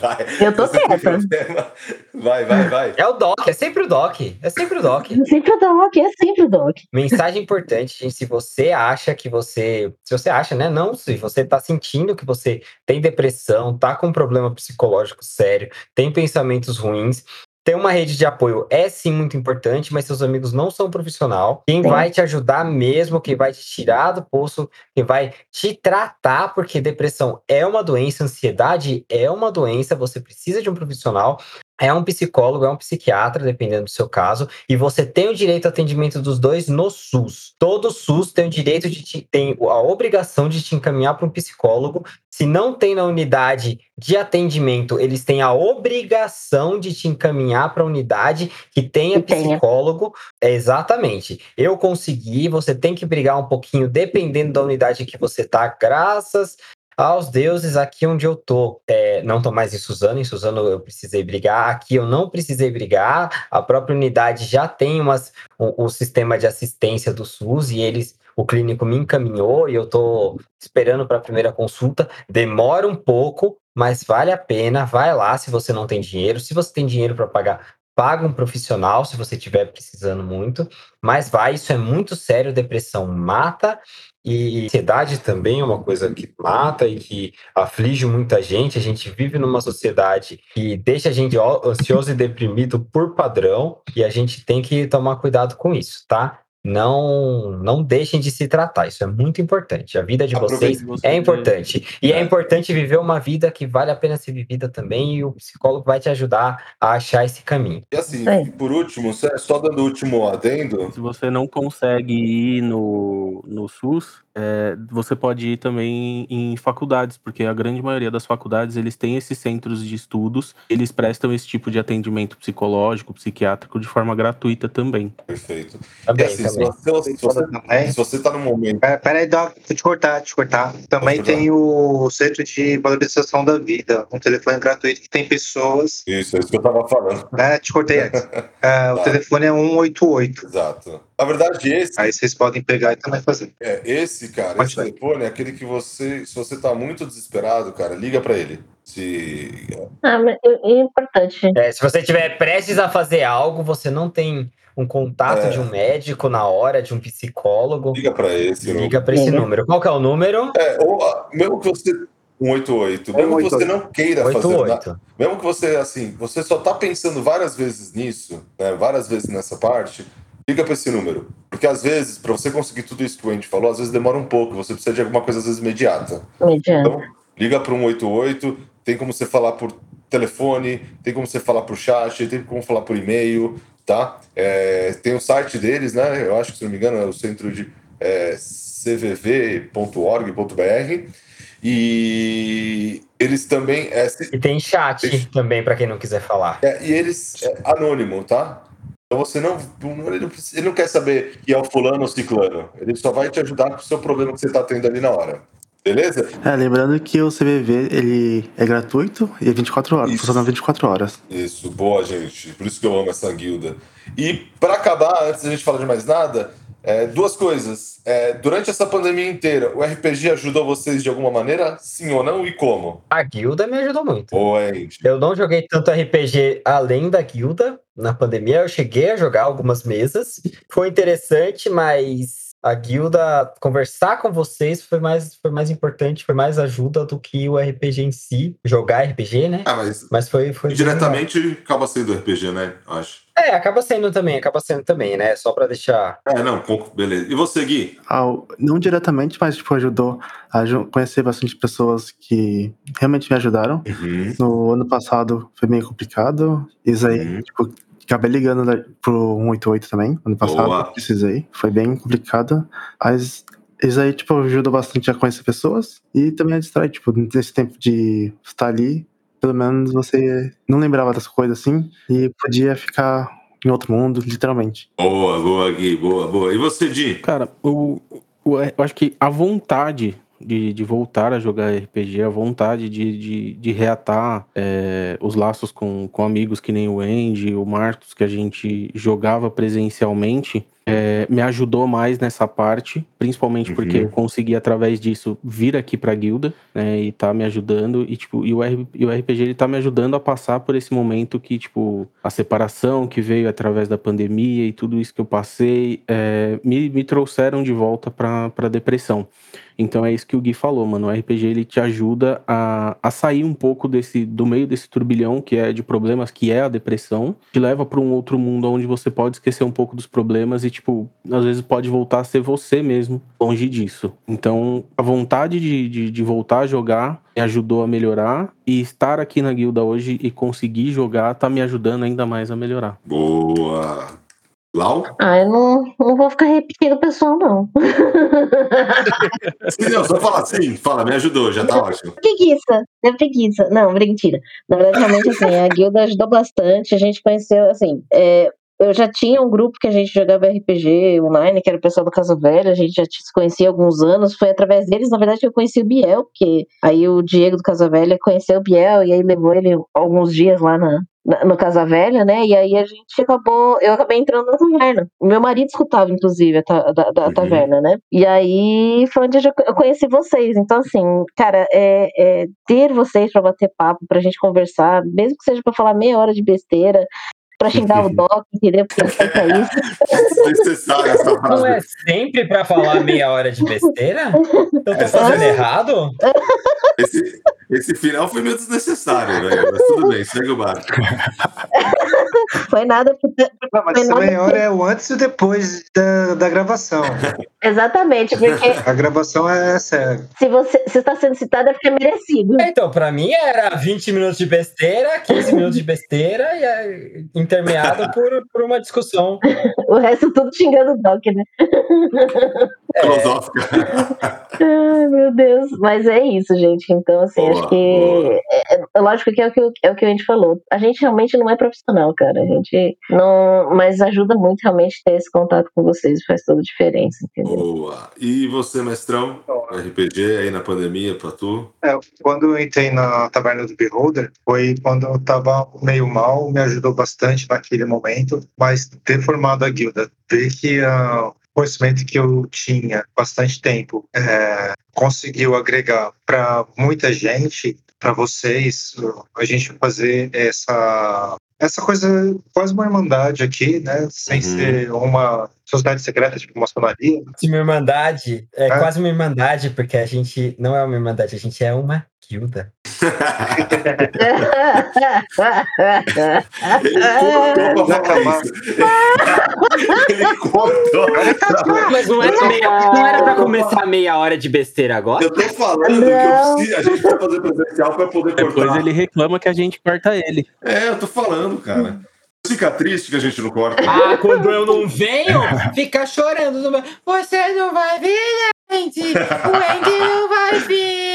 E: Vai.
D: Eu tô quieta.
E: problema? Vai, vai, vai.
B: É o Doc, é sempre o Doc. É sempre o Doc.
D: Sempre o Doc, é sempre o Doc.
B: Mensagem importante, gente. Se você acha que você. Se você acha, né? Não, se você tá sentindo que você tem depressão, tá com um problema psicológico sério, tem pensamentos ruins. Ter uma rede de apoio é sim muito importante, mas seus amigos não são profissional. Quem
D: Sim.
B: vai te ajudar mesmo, quem vai te tirar do poço, quem vai te tratar, porque depressão é uma doença, ansiedade é uma doença, você precisa de um profissional. É um psicólogo, é um psiquiatra, dependendo do seu caso, e você tem o direito ao atendimento dos dois no SUS. Todo SUS tem o direito de te, tem a obrigação de te encaminhar para um psicólogo. Se não tem na unidade de atendimento, eles têm a obrigação de te encaminhar para a unidade que tenha
D: Que tenha.
B: psicólogo. É, exatamente. Eu consegui, você tem que brigar um pouquinho, dependendo da unidade que você tá, graças aos deuses aqui onde eu tô. É, não tô mais em Suzano, em Suzano eu precisei brigar, aqui eu não precisei brigar, a própria unidade já tem umas, o, o sistema de assistência do SUS e eles, o clínico me encaminhou e eu tô esperando para a primeira consulta, demora um pouco, mas vale a pena, vai lá se você não tem dinheiro, se você tem dinheiro para pagar, paga um profissional se você estiver precisando muito, mas vai, isso é muito sério, depressão mata, e ansiedade também é uma coisa que mata e que aflige muita gente. A gente vive numa sociedade que deixa a gente ansioso e deprimido por padrão e a gente tem que tomar cuidado com isso, tá? Não, não deixem de se tratar, isso é muito importante. A vida de vocês é importante. E é.
E: É.
B: importante viver uma vida que vale a pena ser vivida também, e o psicólogo vai te ajudar a achar esse caminho.
E: E assim,
D: aí.
E: por último, só dando o último adendo,
C: Se você não consegue ir no, no SUS, é, você pode ir também em faculdades, porque a grande maioria das faculdades eles têm esses centros de estudos, eles prestam esse tipo de atendimento psicológico, psiquiátrico de forma gratuita também.
E: perfeito.
B: Também,
E: assim, se você, se você,
A: Também.
E: se você tá num momento.
A: Pera, pera aí, Doc, vou te cortar, te cortar. Também tem o Centro de Valorização da Vida, um telefone gratuito que tem pessoas.
E: Isso, é isso que eu tava falando.
A: Né, te cortei antes. É, o
E: Tá.
A: telefone é 188.
E: Exato. Na verdade, esse,
A: Aí vocês podem pegar e também fazer.
E: é, esse cara,
A: Pode
E: esse
A: vai.
E: telefone é aquele que você, se você tá muito desesperado, cara, liga pra ele. Se
D: Ah, mas é é importante.
B: É, se você estiver prestes a fazer algo, você não tem um contato
E: É.
B: de um médico na hora, de um psicólogo,
E: liga pra esse.
B: liga para esse
D: Liga.
B: número. Qual que é o número?
E: É, ou ah, mesmo que você 188, mesmo que você
A: 188.
E: não queira fazer nada,
B: 88.
E: mesmo que você assim, você só tá pensando várias vezes nisso, né, várias vezes nessa parte, liga pra esse número. Porque às vezes, pra você conseguir tudo isso que o Andy falou, às vezes demora um pouco, você precisa de alguma coisa às vezes imediata.
D: Mediano.
E: Então, liga para 188, tem como você falar por telefone, tem como você falar por chat, tem como falar por e-mail, tá? É, tem o site deles, né? Eu acho que, se não me engano, é o centro de é, cvv.org.br. E eles também. É, se-
B: E tem chat também, para quem não quiser falar.
E: é, e eles é anônimo, tá? Então você não, ele não. Ele não quer saber que é o fulano ou ciclano. Ele só vai te ajudar com o seu problema que você tá tendo ali na hora. Beleza?
F: É, lembrando que o CVV ele é gratuito e é 24 horas,
E: Isso.
F: funciona 24 horas.
E: Isso, boa, gente. Por isso que eu amo essa guilda. E para acabar, antes da gente falar de mais nada, é, duas coisas. É, durante essa pandemia inteira, o RPG ajudou vocês de alguma maneira? Sim ou não? E como?
B: A guilda me ajudou muito.
E: Ô, Andy.
B: Eu não joguei tanto RPG além da guilda. Na pandemia, eu cheguei a jogar algumas mesas. Foi interessante, mas a guilda, conversar com vocês foi mais, foi mais importante, foi mais ajuda do que o RPG em si. Jogar RPG, né?
E: Ah, mas
B: Mas foi. foi bem legal.
E: diretamente acaba sendo RPG, né? Acho.
B: É, acaba sendo também, acaba sendo também, né? Só pra deixar.
E: É, não, beleza. E você, Gui?
F: Ao- não diretamente, mas tipo, ajudou a conhecer bastante pessoas que realmente me ajudaram.
E: Uhum.
F: No ano passado foi meio complicado. Isso aí,
E: Uhum.
F: tipo, acabei ligando pro 188 também. Ano passado,
E: Boa.
F: precisei. Foi bem complicado. Mas isso aí, tipo, ajudou bastante a conhecer pessoas. E também a distrair, tipo, nesse tempo de estar ali, pelo menos você não lembrava das coisas assim e podia ficar em outro mundo, literalmente.
E: Boa, boa, Gui, boa, boa. E você, Di?
C: Cara, o- eu acho que a vontade de, de voltar a jogar RPG, a vontade de, de, de reatar é, os laços com, com amigos que nem o Andy, o Marcos, que a gente jogava presencialmente, é, me ajudou mais nessa parte, principalmente porque
E: Uhum.
C: eu consegui, através disso, vir aqui pra guilda, né, e tá me ajudando, e, tipo, e o, R- e o RPG, ele tá me ajudando a passar por esse momento que, tipo, a separação que veio através da pandemia e tudo isso que eu passei, é, me, me trouxeram de volta pra, pra depressão. Então é isso que o Gui falou, mano. O RPG ele te ajuda a, a sair um pouco desse do meio desse turbilhão que é de problemas, que é a depressão, te leva para um outro mundo onde você pode esquecer um pouco dos problemas e tipo, às vezes pode voltar a ser você mesmo, longe disso. Então, a vontade de, de, de voltar a jogar me ajudou a melhorar e estar aqui na guilda hoje e conseguir jogar tá me ajudando ainda mais a melhorar.
E: Boa. Lau?
D: Ah, eu não, não vou ficar repetindo o pessoal, não.
E: Sim, não, só fala assim. Fala, me ajudou, já tá ótimo.
D: preguiça, é preguiça. Não, mentira. Na verdade, realmente, assim, a guilda ajudou bastante. A gente conheceu, assim, é, eu já tinha um grupo que a gente jogava RPG online, que era o pessoal do Casa Velha, a gente já se conhecia há alguns anos. Foi através deles, na verdade, que eu conheci o Biel, porque aí o Diego do Casa Velha conheceu o Biel e aí levou ele alguns dias lá na, na- no Casa Velha, né? E aí a gente acabou, eu acabei entrando na taverna. O meu marido escutava, inclusive, a ta- da, da
E: Uhum.
D: taverna, né? E aí foi onde eu eu conheci vocês. Então, assim, cara, é, é ter vocês pra bater papo, pra gente conversar, mesmo que seja pra falar meia hora de besteira, pra xingar o Doc, entendeu? Porque ele foi pra isso.
E: Desnecessária essa
B: Não é sempre pra falar meia hora de besteira? Eu tô fazendo errado?
E: Esse, esse final foi meio desnecessário, velho. Mas tudo bem, segue o barco.
D: Foi nada. porque-
A: Não, mas
D: Foi
A: essa
D: nada
A: meia hora é o antes e o depois da, da gravação.
D: Exatamente, porque
A: A gravação é séria.
D: se você se está sendo citado é porque é merecido.
B: Então, pra mim era 20 minutos de besteira, 15 minutos de besteira e é intermeado por, por uma discussão.
D: O resto tudo xingando o Doc, né?
E: Filosófica.
D: Ai, meu Deus. Mas é isso, gente. Então, assim,
E: Boa,
D: acho que. É, é lógico que é o que, é o que a gente falou. A gente realmente não é profissional, cara. A gente não. Mas ajuda muito realmente ter esse contato com vocês. Faz toda a diferença, entendeu?
E: Boa. E você, mestrão? RPG aí na pandemia pra tu?
A: É, quando eu entrei na Taverna do Beholder, foi quando eu tava meio mal, me ajudou bastante naquele momento, mas ter formado a guilda, ver que o conhecimento que eu tinha bastante tempo é, conseguiu agregar para muita gente, para vocês, a gente fazer essa essa coisa quase uma irmandade aqui, né? Sem
E: Uhum.
A: ser uma sociedade secreta, tipo maçonaria.
B: Uma irmandade, é
A: É.
B: quase uma irmandade, porque a gente não é uma irmandade, a gente é uma guilda.
E: Ele cortou pra falar isso. Ele cortou.
B: Mas não era, meia, não era pra começar meia hora de besteira agora?
E: Eu tô falando que eu a gente vai fazer presencial pra poder
C: Depois
E: cortar.
C: ele reclama que a gente corta ele.
E: É, eu tô falando, cara. Fica triste que a gente não corta.
B: Ah, quando eu não venho, fica chorando. no meu- Você não vai vir, gente! O Andy não vai vir!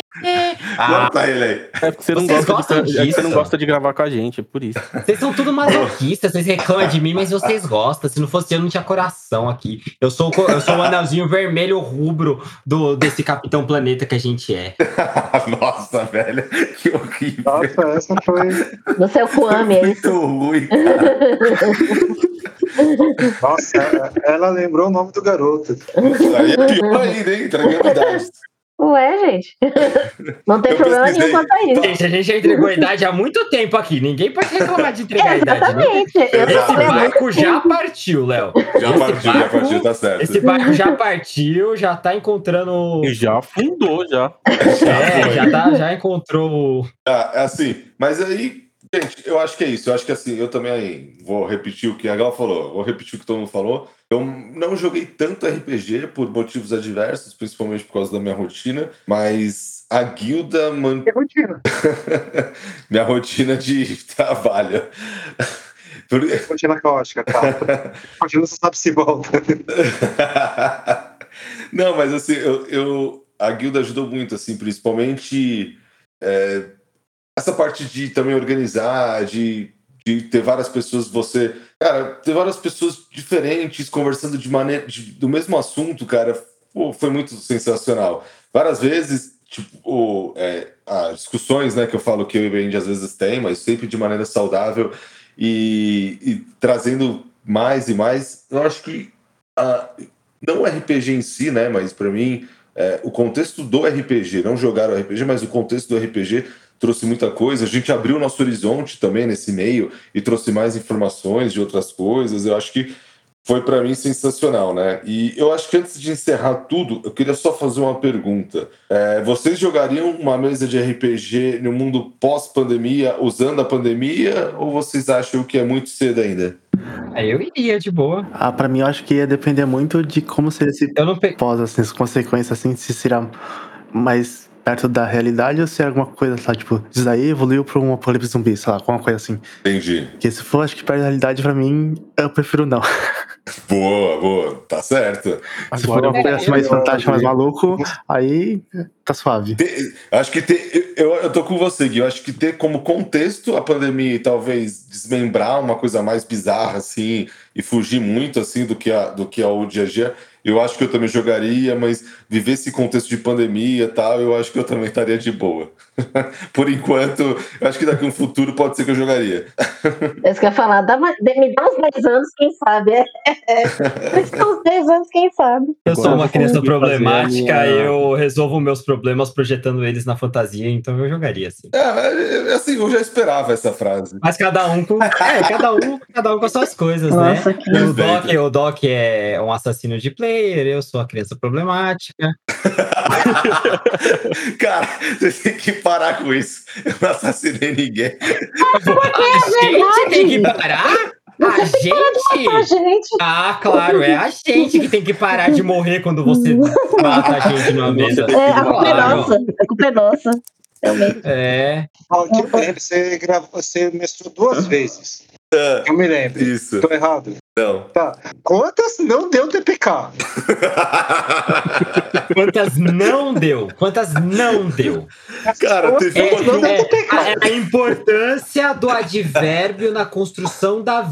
B: Ah,
E: Corta ele aí.
C: É porque você não,
B: Vocês
C: gosta
B: gostam
C: de, é você não gosta de gravar com a gente, é por isso.
B: vocês são tudo masoquistas, vocês reclamam de mim, mas vocês gostam. Se não fosse eu, não tinha coração aqui. Eu sou, eu sou o anelzinho vermelho rubro do, desse Capitão Planeta que a gente é.
E: Nossa, velho. Que horrível.
A: Nossa, essa foi.
D: No seu Kwame, é isso.
E: Muito ruim, cara.
A: Nossa, ela- lembrou o nome do garoto.
E: Aí é pior ainda, hein? Entregando.
D: Ué, gente. Não tem
E: Eu
D: problema
E: pesquisei.
D: nenhum quanto a isso.
B: Gente, a gente já entregou a idade há muito tempo aqui. Ninguém pode reclamar de entregar a idade, né? Esse barco já partiu, Léo.
E: Já
B: Esse
E: partiu, já
B: barco-
E: partiu, tá certo.
B: Esse barco já partiu, já tá encontrando.
C: E já afundou, já.
B: É, já, tá, já encontrou.
E: Ah, é assim, mas aí, gente, eu acho que é isso. Eu acho que assim, eu também vou repetir o que a Gal falou, vou repetir o que todo mundo falou. Eu não joguei tanto RPG por motivos adversos, principalmente por causa da minha rotina, mas a guilda.
A: Que rotina.
E: minha rotina de trabalho.
A: Rotina caótica, tá? Rotina você sabe se volta.
E: Não, mas assim, eu, eu- a guilda ajudou muito, assim, principalmente é, essa parte de também organizar, de, de ter várias pessoas, você. Cara, ter várias pessoas diferentes conversando de maneira. de- do mesmo assunto, cara, pô, foi muito sensacional. Várias vezes, tipo, é, as discussões né, que eu falo que eu e o Andy às vezes tem, mas sempre de maneira saudável e, e trazendo mais e mais. Eu acho que não o RPG em si, né? Mas para mim, é, o contexto do RPG, não jogar o RPG, mas o contexto do RPG trouxe muita coisa. A gente abriu nosso horizonte também nesse meio e trouxe mais informações de outras coisas. Eu acho que foi para mim sensacional, né? E eu acho que antes de encerrar tudo, eu queria só fazer uma pergunta. É, vocês jogariam uma mesa de RPG no mundo pós-pandemia, usando a pandemia, ou vocês acham que é muito cedo ainda?
B: Aí eu iria de boa.
F: Ah, pra mim, eu acho que ia depender muito de como seria esse
B: Eu não pe...
F: pós, assim, as consequências, assim, se será mais perto da realidade ou se é alguma coisa, sei lá, tipo, isso daí evoluiu pra um apocalipse zumbi, sei lá, alguma coisa assim.
E: Entendi.
F: Porque se for, acho que perto da realidade, pra mim, eu prefiro não.
E: Boa, boa, tá certo.
F: Se for
C: Agora
F: uma coisa mais fantástica, mais maluco, aí tá suave.
E: Ter- acho que ter, eu, eu tô com você, Gui. Eu acho que ter como contexto a pandemia e talvez desmembrar uma coisa mais bizarra, assim, e fugir muito, assim, do que, a, do que é o dia a dia, eu acho que eu também jogaria, mas viver esse contexto de pandemia e tal, eu acho que eu também estaria de boa. Por enquanto, eu acho que daqui a um futuro pode ser que eu jogaria.
D: É isso que eu ia falar. Dá uma- me dá uns 10 anos, quem sabe? É, Me dá uns 10 anos, quem sabe?
B: Eu sou uma criança problemática,
C: minha-
B: eu resolvo meus problemas projetando eles na fantasia, então eu jogaria assim.
E: É, é, assim, eu já esperava essa frase.
B: Mas cada um com. É, cada um, cada um com as suas coisas,
D: Nossa,
B: né?
D: que-
B: O Doc, o Doc é um assassino de player, eu sou a criança problemática.
E: Cara, você tem que parar com isso. Eu não assassinei ninguém.
B: a gente tem que parar? A
D: Ah,
B: gente?
D: gente,
B: Ah, claro, é a gente que tem que parar de morrer quando você mata a gente numa mesa.
D: é, a culpa é nossa. A culpa é nossa. Realmente.
B: É.
A: Você, gravou, você mestrou duas vezes.
E: É,
A: Eu me lembro.
E: Isso.
A: Tô errado?
E: Não.
A: Tá. Quantas não deu TPK?
B: Quantas não deu? Quantas não deu?
E: Cara, teve
B: É,
E: uma que eu-
B: é, a, a importância do advérbio na construção da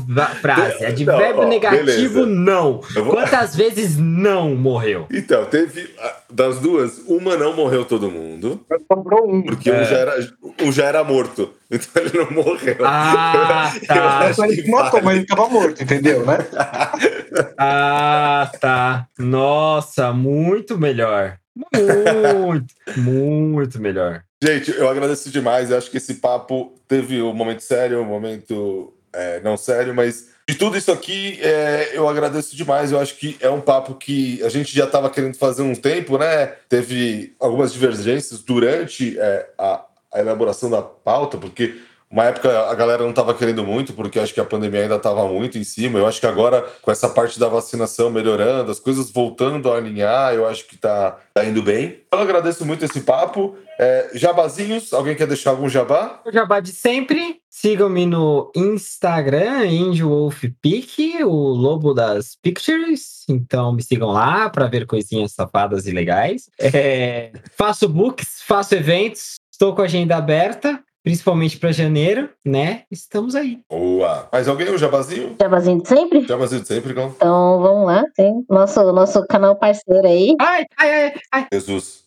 B: frase. Advérbio
E: ó,
B: negativo,
E: beleza.
B: não.
E: Eu vou-
B: Quantas vezes não morreu?
E: Então, teve. Das duas, uma não morreu todo mundo,
A: Sobrou um.
E: porque
B: É.
E: um, já era, um já era morto. Então ele não morreu.
B: Ah,
E: Eu
B: tá.
E: acho
A: Ele matou, mas ele tava morto, entendeu, né?
B: Ah, tá. Nossa, muito melhor. Muito, muito melhor.
E: Gente, eu agradeço demais. Eu acho que esse papo teve um momento sério, um momento é, não sério, mas de tudo isso aqui, é, eu agradeço demais. Eu acho que é um papo que a gente já estava querendo fazer um tempo, né? Teve algumas divergências durante é, a, a elaboração da pauta, porque uma época a galera não estava querendo muito, porque acho que a pandemia ainda estava muito em cima. Eu acho que agora, com essa parte da vacinação melhorando, as coisas voltando a alinhar, eu acho que tá, tá indo bem. Eu agradeço muito esse papo. É, jabazinhos, alguém quer deixar algum jabá?
B: O jabá de sempre. Sigam-me no Instagram, IndieWolfPic, o lobo das pictures. Então me sigam lá para ver coisinhas safadas e legais. É, faço books, faço eventos, estou com a agenda aberta, principalmente para janeiro, né? Estamos aí.
E: Boa! Mais alguém? Um jabazinho?
D: Jabazinho de sempre?
E: Jabazinho de sempre, Gon?
D: Então vamos lá. Tem nosso, nosso canal parceiro aí.
B: Ai, ai, ai, ai.
E: Jesus.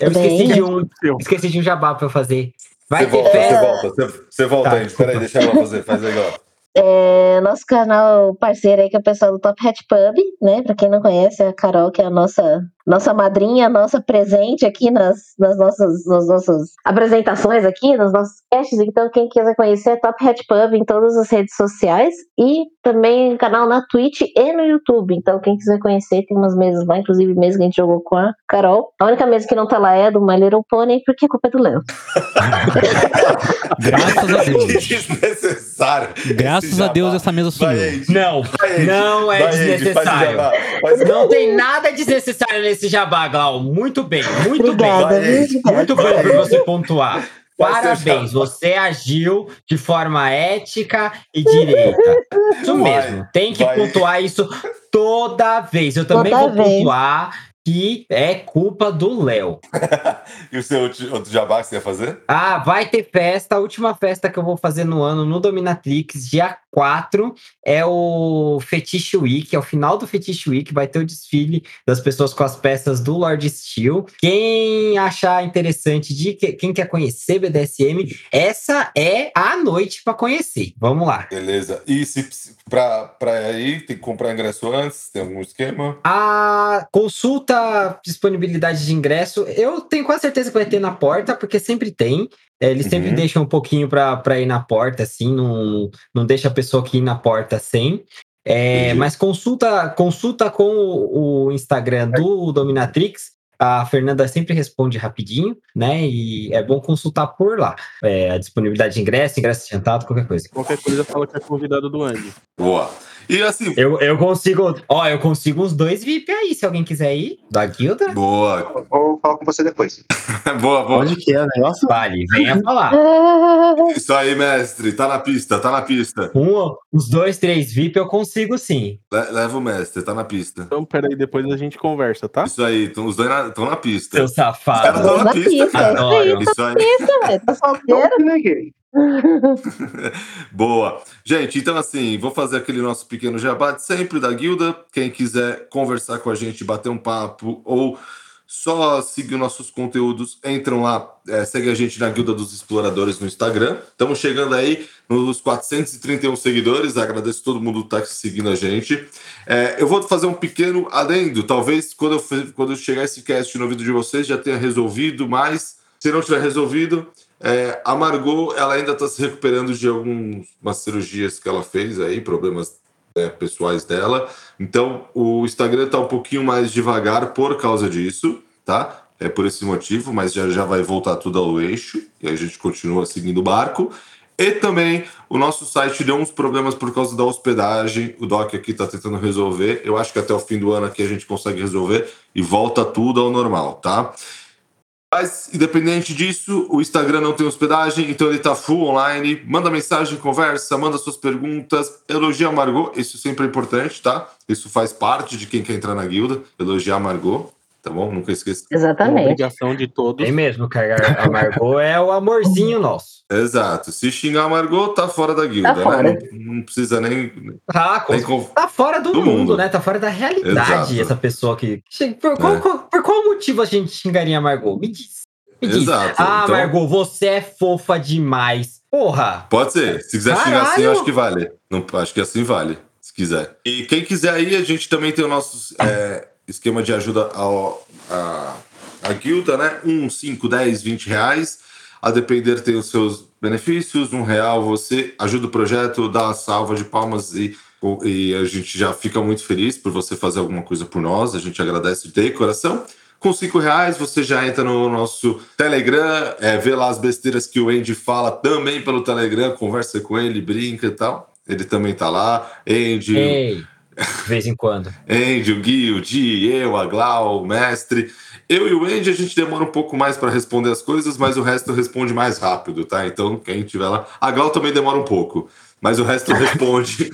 B: Eu
D: Bem.
B: esqueci de um, esqueci de um jabá para eu fazer. Vai
E: Você
B: ter
E: volta,
B: festa.
E: você volta, você, você volta
B: Tá,
E: aí. Espera aí, deixa ela fazer, faz legal.
D: É, nosso canal parceiro aí, que é o pessoal do Top Hat Pub, né? Pra quem não conhece, a Carol, que é a nossa, nossa madrinha, nossa presente aqui nas, nas, nossas, nas nossas apresentações aqui, nos nossos casts. Então, quem quiser conhecer é Top Hat Pub em todas as redes sociais e também canal na Twitch e no YouTube. Então, quem quiser conhecer, tem umas mesas lá, inclusive mesa que a gente jogou com a Carol. A única mesa que não tá lá é a do My Little Pony, porque a culpa é do Léo.
H: Graças a Deus.
E: Que desnecessário.
H: Graças
E: Esse
H: a Deus essa mesa sumiu.
B: Não, não é desnecessário. Não tem nada desnecessário nesse jabá, Glau. Muito bem, muito
D: Obrigada,
E: Vai,
D: viu?
E: Andy.
B: bem. Muito bem por você pontuar. Parabéns, você agiu de forma ética e direita. Isso
E: Vai,
B: mesmo, tem que
E: vai.
B: pontuar isso toda vez. Eu também
D: Toda
B: vou
D: vez.
B: pontuar que é culpa do Léo.
E: E o seu outro outro jabá que você ia fazer?
B: Ah, vai ter festa. A última festa que eu vou fazer no ano no Dominatrix, dia 4, é o Fetiche Week. É o final do Fetiche Week. Vai ter o desfile das pessoas com as peças do Lord Steel. Quem achar interessante, de que- quem quer conhecer BDSM, essa é a noite para conhecer. Vamos lá.
E: Beleza. E se pra ir, tem que comprar ingresso antes? Tem algum esquema?
B: A consulta disponibilidade de ingresso, eu tenho quase certeza que vai ter na porta, porque sempre tem. É, Eles sempre
E: Uhum.
B: deixam um pouquinho para ir na porta, assim, não, não deixa a pessoa aqui ir na porta sem. É, mas consulta, consulta com o, o Instagram do Dominatrix. A Fernanda sempre responde rapidinho, né? E é bom consultar por lá. É, a disponibilidade de ingresso, ingresso adiantado, qualquer coisa.
C: Qualquer coisa fala que é convidado do Andy.
E: Boa. E assim,
B: Eu, eu consigo, ó, eu consigo uns dois VIP aí, se alguém quiser ir, da guilda.
E: boa.
A: Vou falar com você depois.
E: boa, boa.
F: Onde que é o negócio?
B: Vale, venha falar.
E: Isso aí, mestre. Tá na pista, tá na pista.
B: Um, uns dois, três VIP eu consigo sim.
E: Le- leva o mestre, tá na pista.
C: Então, peraí, depois a gente conversa, tá?
E: Isso aí, então, os dois estão na pista.
B: Seu
E: Os caras
B: safado.
E: estão na
D: Na
E: pista,
D: pista,
E: cara.
B: Adoro.
E: Isso aí.
D: Isso, velho, tá solteiro?
A: Não, neguei.
E: Boa. Gente, então assim, vou fazer aquele nosso pequeno jabá de sempre da guilda. Quem quiser conversar com a gente, bater um papo ou só seguir nossos conteúdos, entram lá, é, segue a gente na Guilda dos Exploradores no Instagram. Estamos chegando aí nos 431 seguidores. Agradeço todo mundo que está seguindo a gente. É, eu vou fazer um pequeno adendo. Talvez quando eu, quando chegar esse cast no ouvido de vocês já tenha resolvido, mas se não tiver resolvido, é, a Margot ela ainda está se recuperando de algumas cirurgias que ela fez aí, problemas é, pessoais dela. Então o Instagram está um pouquinho mais devagar por causa disso, tá? É por esse motivo, mas já, já vai voltar tudo ao eixo e a gente continua seguindo o barco. E também o nosso site deu uns problemas por causa da hospedagem. O Doc aqui está tentando resolver. Eu acho que até o fim do ano aqui a gente consegue resolver e volta tudo ao normal, tá? Mas, independente disso, o Instagram não tem hospedagem, então ele tá full online. Manda mensagem, conversa, manda suas perguntas, elogia a Margot, isso sempre é importante, tá? Isso faz parte de quem quer entrar na guilda, elogiar a Margot, tá bom? Nunca esqueça.
C: É
D: Exatamente.
C: obrigação de todos.
B: Tem mesmo, cara. A Margot é o amorzinho nosso.
E: Exato. Se xingar a Margot, tá fora da guilda,
D: Tá fora.
E: né? Não, não precisa nem.
B: Tá,
E: nem conf-
B: tá fora do,
E: Do
B: mundo,
E: mundo.
B: né? Tá fora da realidade
E: Exato.
B: essa pessoa que. Por qual,
E: É.
B: qual- por qual motivo a gente xingaria a Margot? Me diz. Me diz.
E: Exato.
B: Ah,
E: Então-
B: Margot, você é fofa demais. Porra!
E: Pode ser. Se quiser xingar assim, eu
B: Caralho!
E: acho que vale. Não, acho que assim vale, se quiser. E quem quiser aí, a gente também tem o nosso é, esquema de ajuda ao, a, a guilda, né? Um, 5, 10, 20 reais. A depender tem os seus benefícios. Um real você ajuda o projeto, dá a salva de palmas e, e a gente já fica muito feliz por você fazer alguma coisa por nós. A gente agradece de coração. Com cinco reais você já entra no nosso Telegram, é, vê lá as besteiras que o Andy fala também pelo Telegram, conversa com ele, brinca e tal. Ele também tá lá. Andy,
B: de vez em quando.
E: Andy, o Gui, o Di, eu, a Glau, o mestre. Eu e o Andy, a gente demora um pouco mais para responder as coisas, mas o resto responde mais rápido, tá? Então, quem tiver lá. A Glau também demora um pouco, mas o resto responde.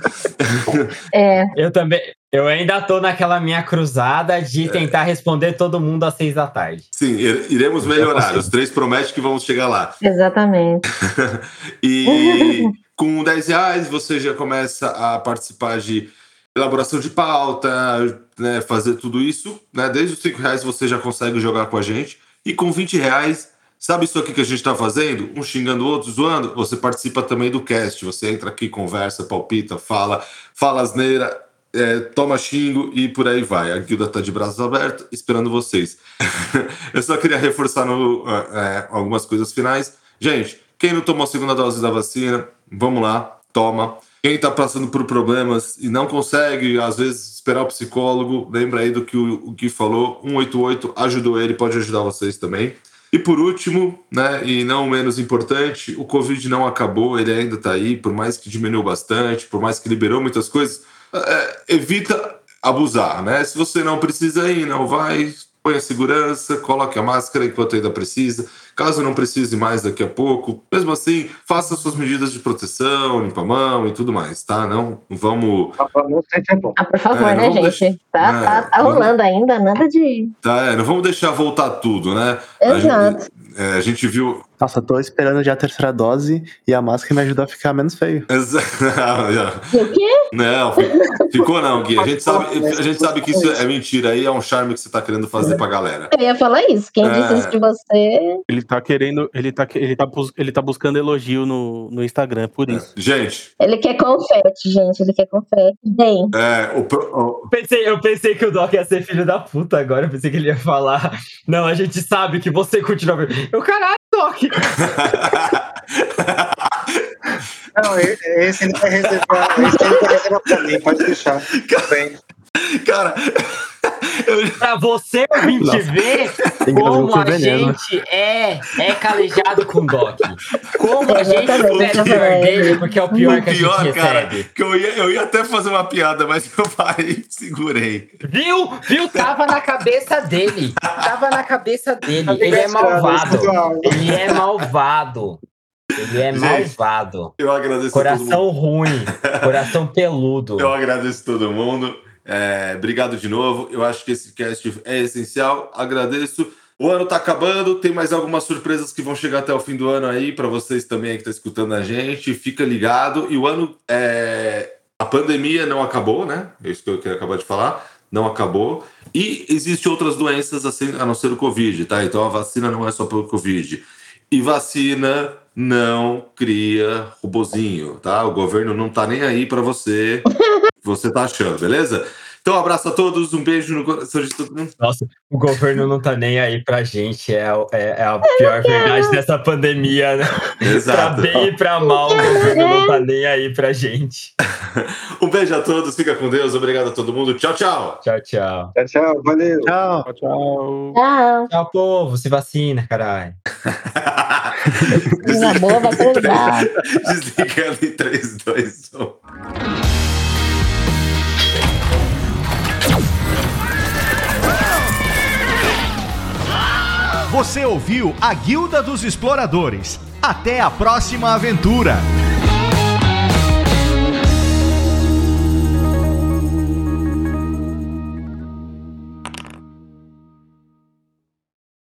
D: É,
B: Eu também. Eu ainda tô naquela minha cruzada de tentar responder todo mundo às seis da tarde.
E: Sim, ir- iremos melhorar. Os três prometem que vamos chegar lá.
D: exatamente.
E: E com 10 reais você já começa a participar de elaboração de pauta, né, fazer tudo isso. Né? Desde os 5 reais você já consegue jogar com a gente. E com 20 reais, sabe isso aqui que a gente está fazendo? Um xingando o outro, zoando? Você participa também do cast. Você entra aqui, conversa, palpita, fala, fala asneira, é, toma xingo e por aí vai. A guilda tá de braços abertos, esperando vocês. Eu só queria reforçar no, é, algumas coisas finais. Gente, quem não tomou a segunda dose da vacina, vamos lá, toma. Quem está passando por problemas e não consegue, às vezes, esperar o psicólogo, lembra aí do que o, Gui falou. 188 ajudou ele, pode ajudar vocês também. E por último, né, e não menos importante, o Covid não acabou, ele ainda está aí, por mais que diminuiu bastante, por mais que liberou muitas coisas, é, evita abusar, né? Se você não precisa ir, não vai, põe a segurança, coloque a máscara enquanto ainda precisa. Caso não precise mais daqui a pouco, mesmo assim, faça suas medidas de proteção, limpa a mão e tudo mais, tá? Não vamos.
A: Se é.
D: Ah, por favor,
E: É,
D: né, gente? Tá,
E: É,
D: tá, tá
E: não-
D: rolando ainda, nada de.
E: Tá, é, não vamos deixar voltar tudo, né? A
D: Exato.
E: gente, é, a gente viu.
F: Nossa, eu tô esperando já a terceira dose e a máscara me ajudou a ficar menos feio.
E: Exa-
D: O quê?
E: Não, fi- ficou não, Gui. A gente, sabe, a gente sabe que isso é mentira aí, é um charme que você tá querendo fazer pra galera.
D: Eu ia falar isso. Quem
E: É.
D: disse isso de você?
C: Ele tá querendo. Ele tá, ele tá, ele tá buscando elogio no, no Instagram, por isso.
E: Gente,
D: Ele quer confete, gente. Ele quer confete. Bem,
E: é, o, pro- o-
B: Pensei, eu pensei que o Doc ia ser filho da puta agora. Eu pensei que ele ia falar. Não, a gente sabe que você continua. Eu, caralho, Doc!
A: Não, esse ele vai reservar, esse ele vai reservar pra mim, pode deixar. Bem,
E: Cara, eu,
B: Pra você ouvinte
F: Nossa.
B: ver como
F: com
B: a
F: veneno.
B: gente é, é calejado com Doc. Como a gente espera o pior dele, porque é o pior
E: o
B: que a
E: pior,
B: gente
E: cara,
B: recebe.
E: que eu ia, eu ia até fazer uma piada, mas eu parei e segurei.
B: Viu? Viu? Tava na cabeça dele. Tava na cabeça dele. Ele é malvado. Ele é malvado. Ele é
E: Gente,
B: malvado.
E: Eu agradeço a todo mundo.
B: Coração ruim. Coração peludo.
E: Eu agradeço todo mundo. É, obrigado de novo. Eu acho que esse cast é essencial. Agradeço. O ano tá acabando, tem mais algumas surpresas que vão chegar até o fim do ano aí, para vocês também que estão escutando a gente. Fica ligado. E o ano. É... A pandemia não acabou, né? É isso que eu queria acabar de falar. Não acabou. E existem outras doenças assim, a não ser o Covid, tá? Então a vacina não é só pelo Covid. E vacina não cria robozinho, tá? O governo não tá nem aí para você. Você tá achando, beleza? Então, um abraço a todos, um beijo no coração de todo mundo.
B: Nossa, o governo não tá nem aí pra gente. É, é- é a pior verdade dessa pandemia, né? Pra
E: Exato.
B: bem e pra mal, o governo não tá nem aí pra gente.
E: Um beijo a todos, fica com Deus, obrigado a todo mundo. Tchau, tchau.
B: Tchau, tchau.
A: Tchau, tchau, valeu.
F: Tchau.
C: Tchau, tchau.
D: tchau.
B: Tchau, povo. Se vacina, caralho.
D: Coisa boa, vai.
E: Desligando em 3, 2, 1.
G: Você ouviu a Guilda dos Exploradores. Até a próxima aventura!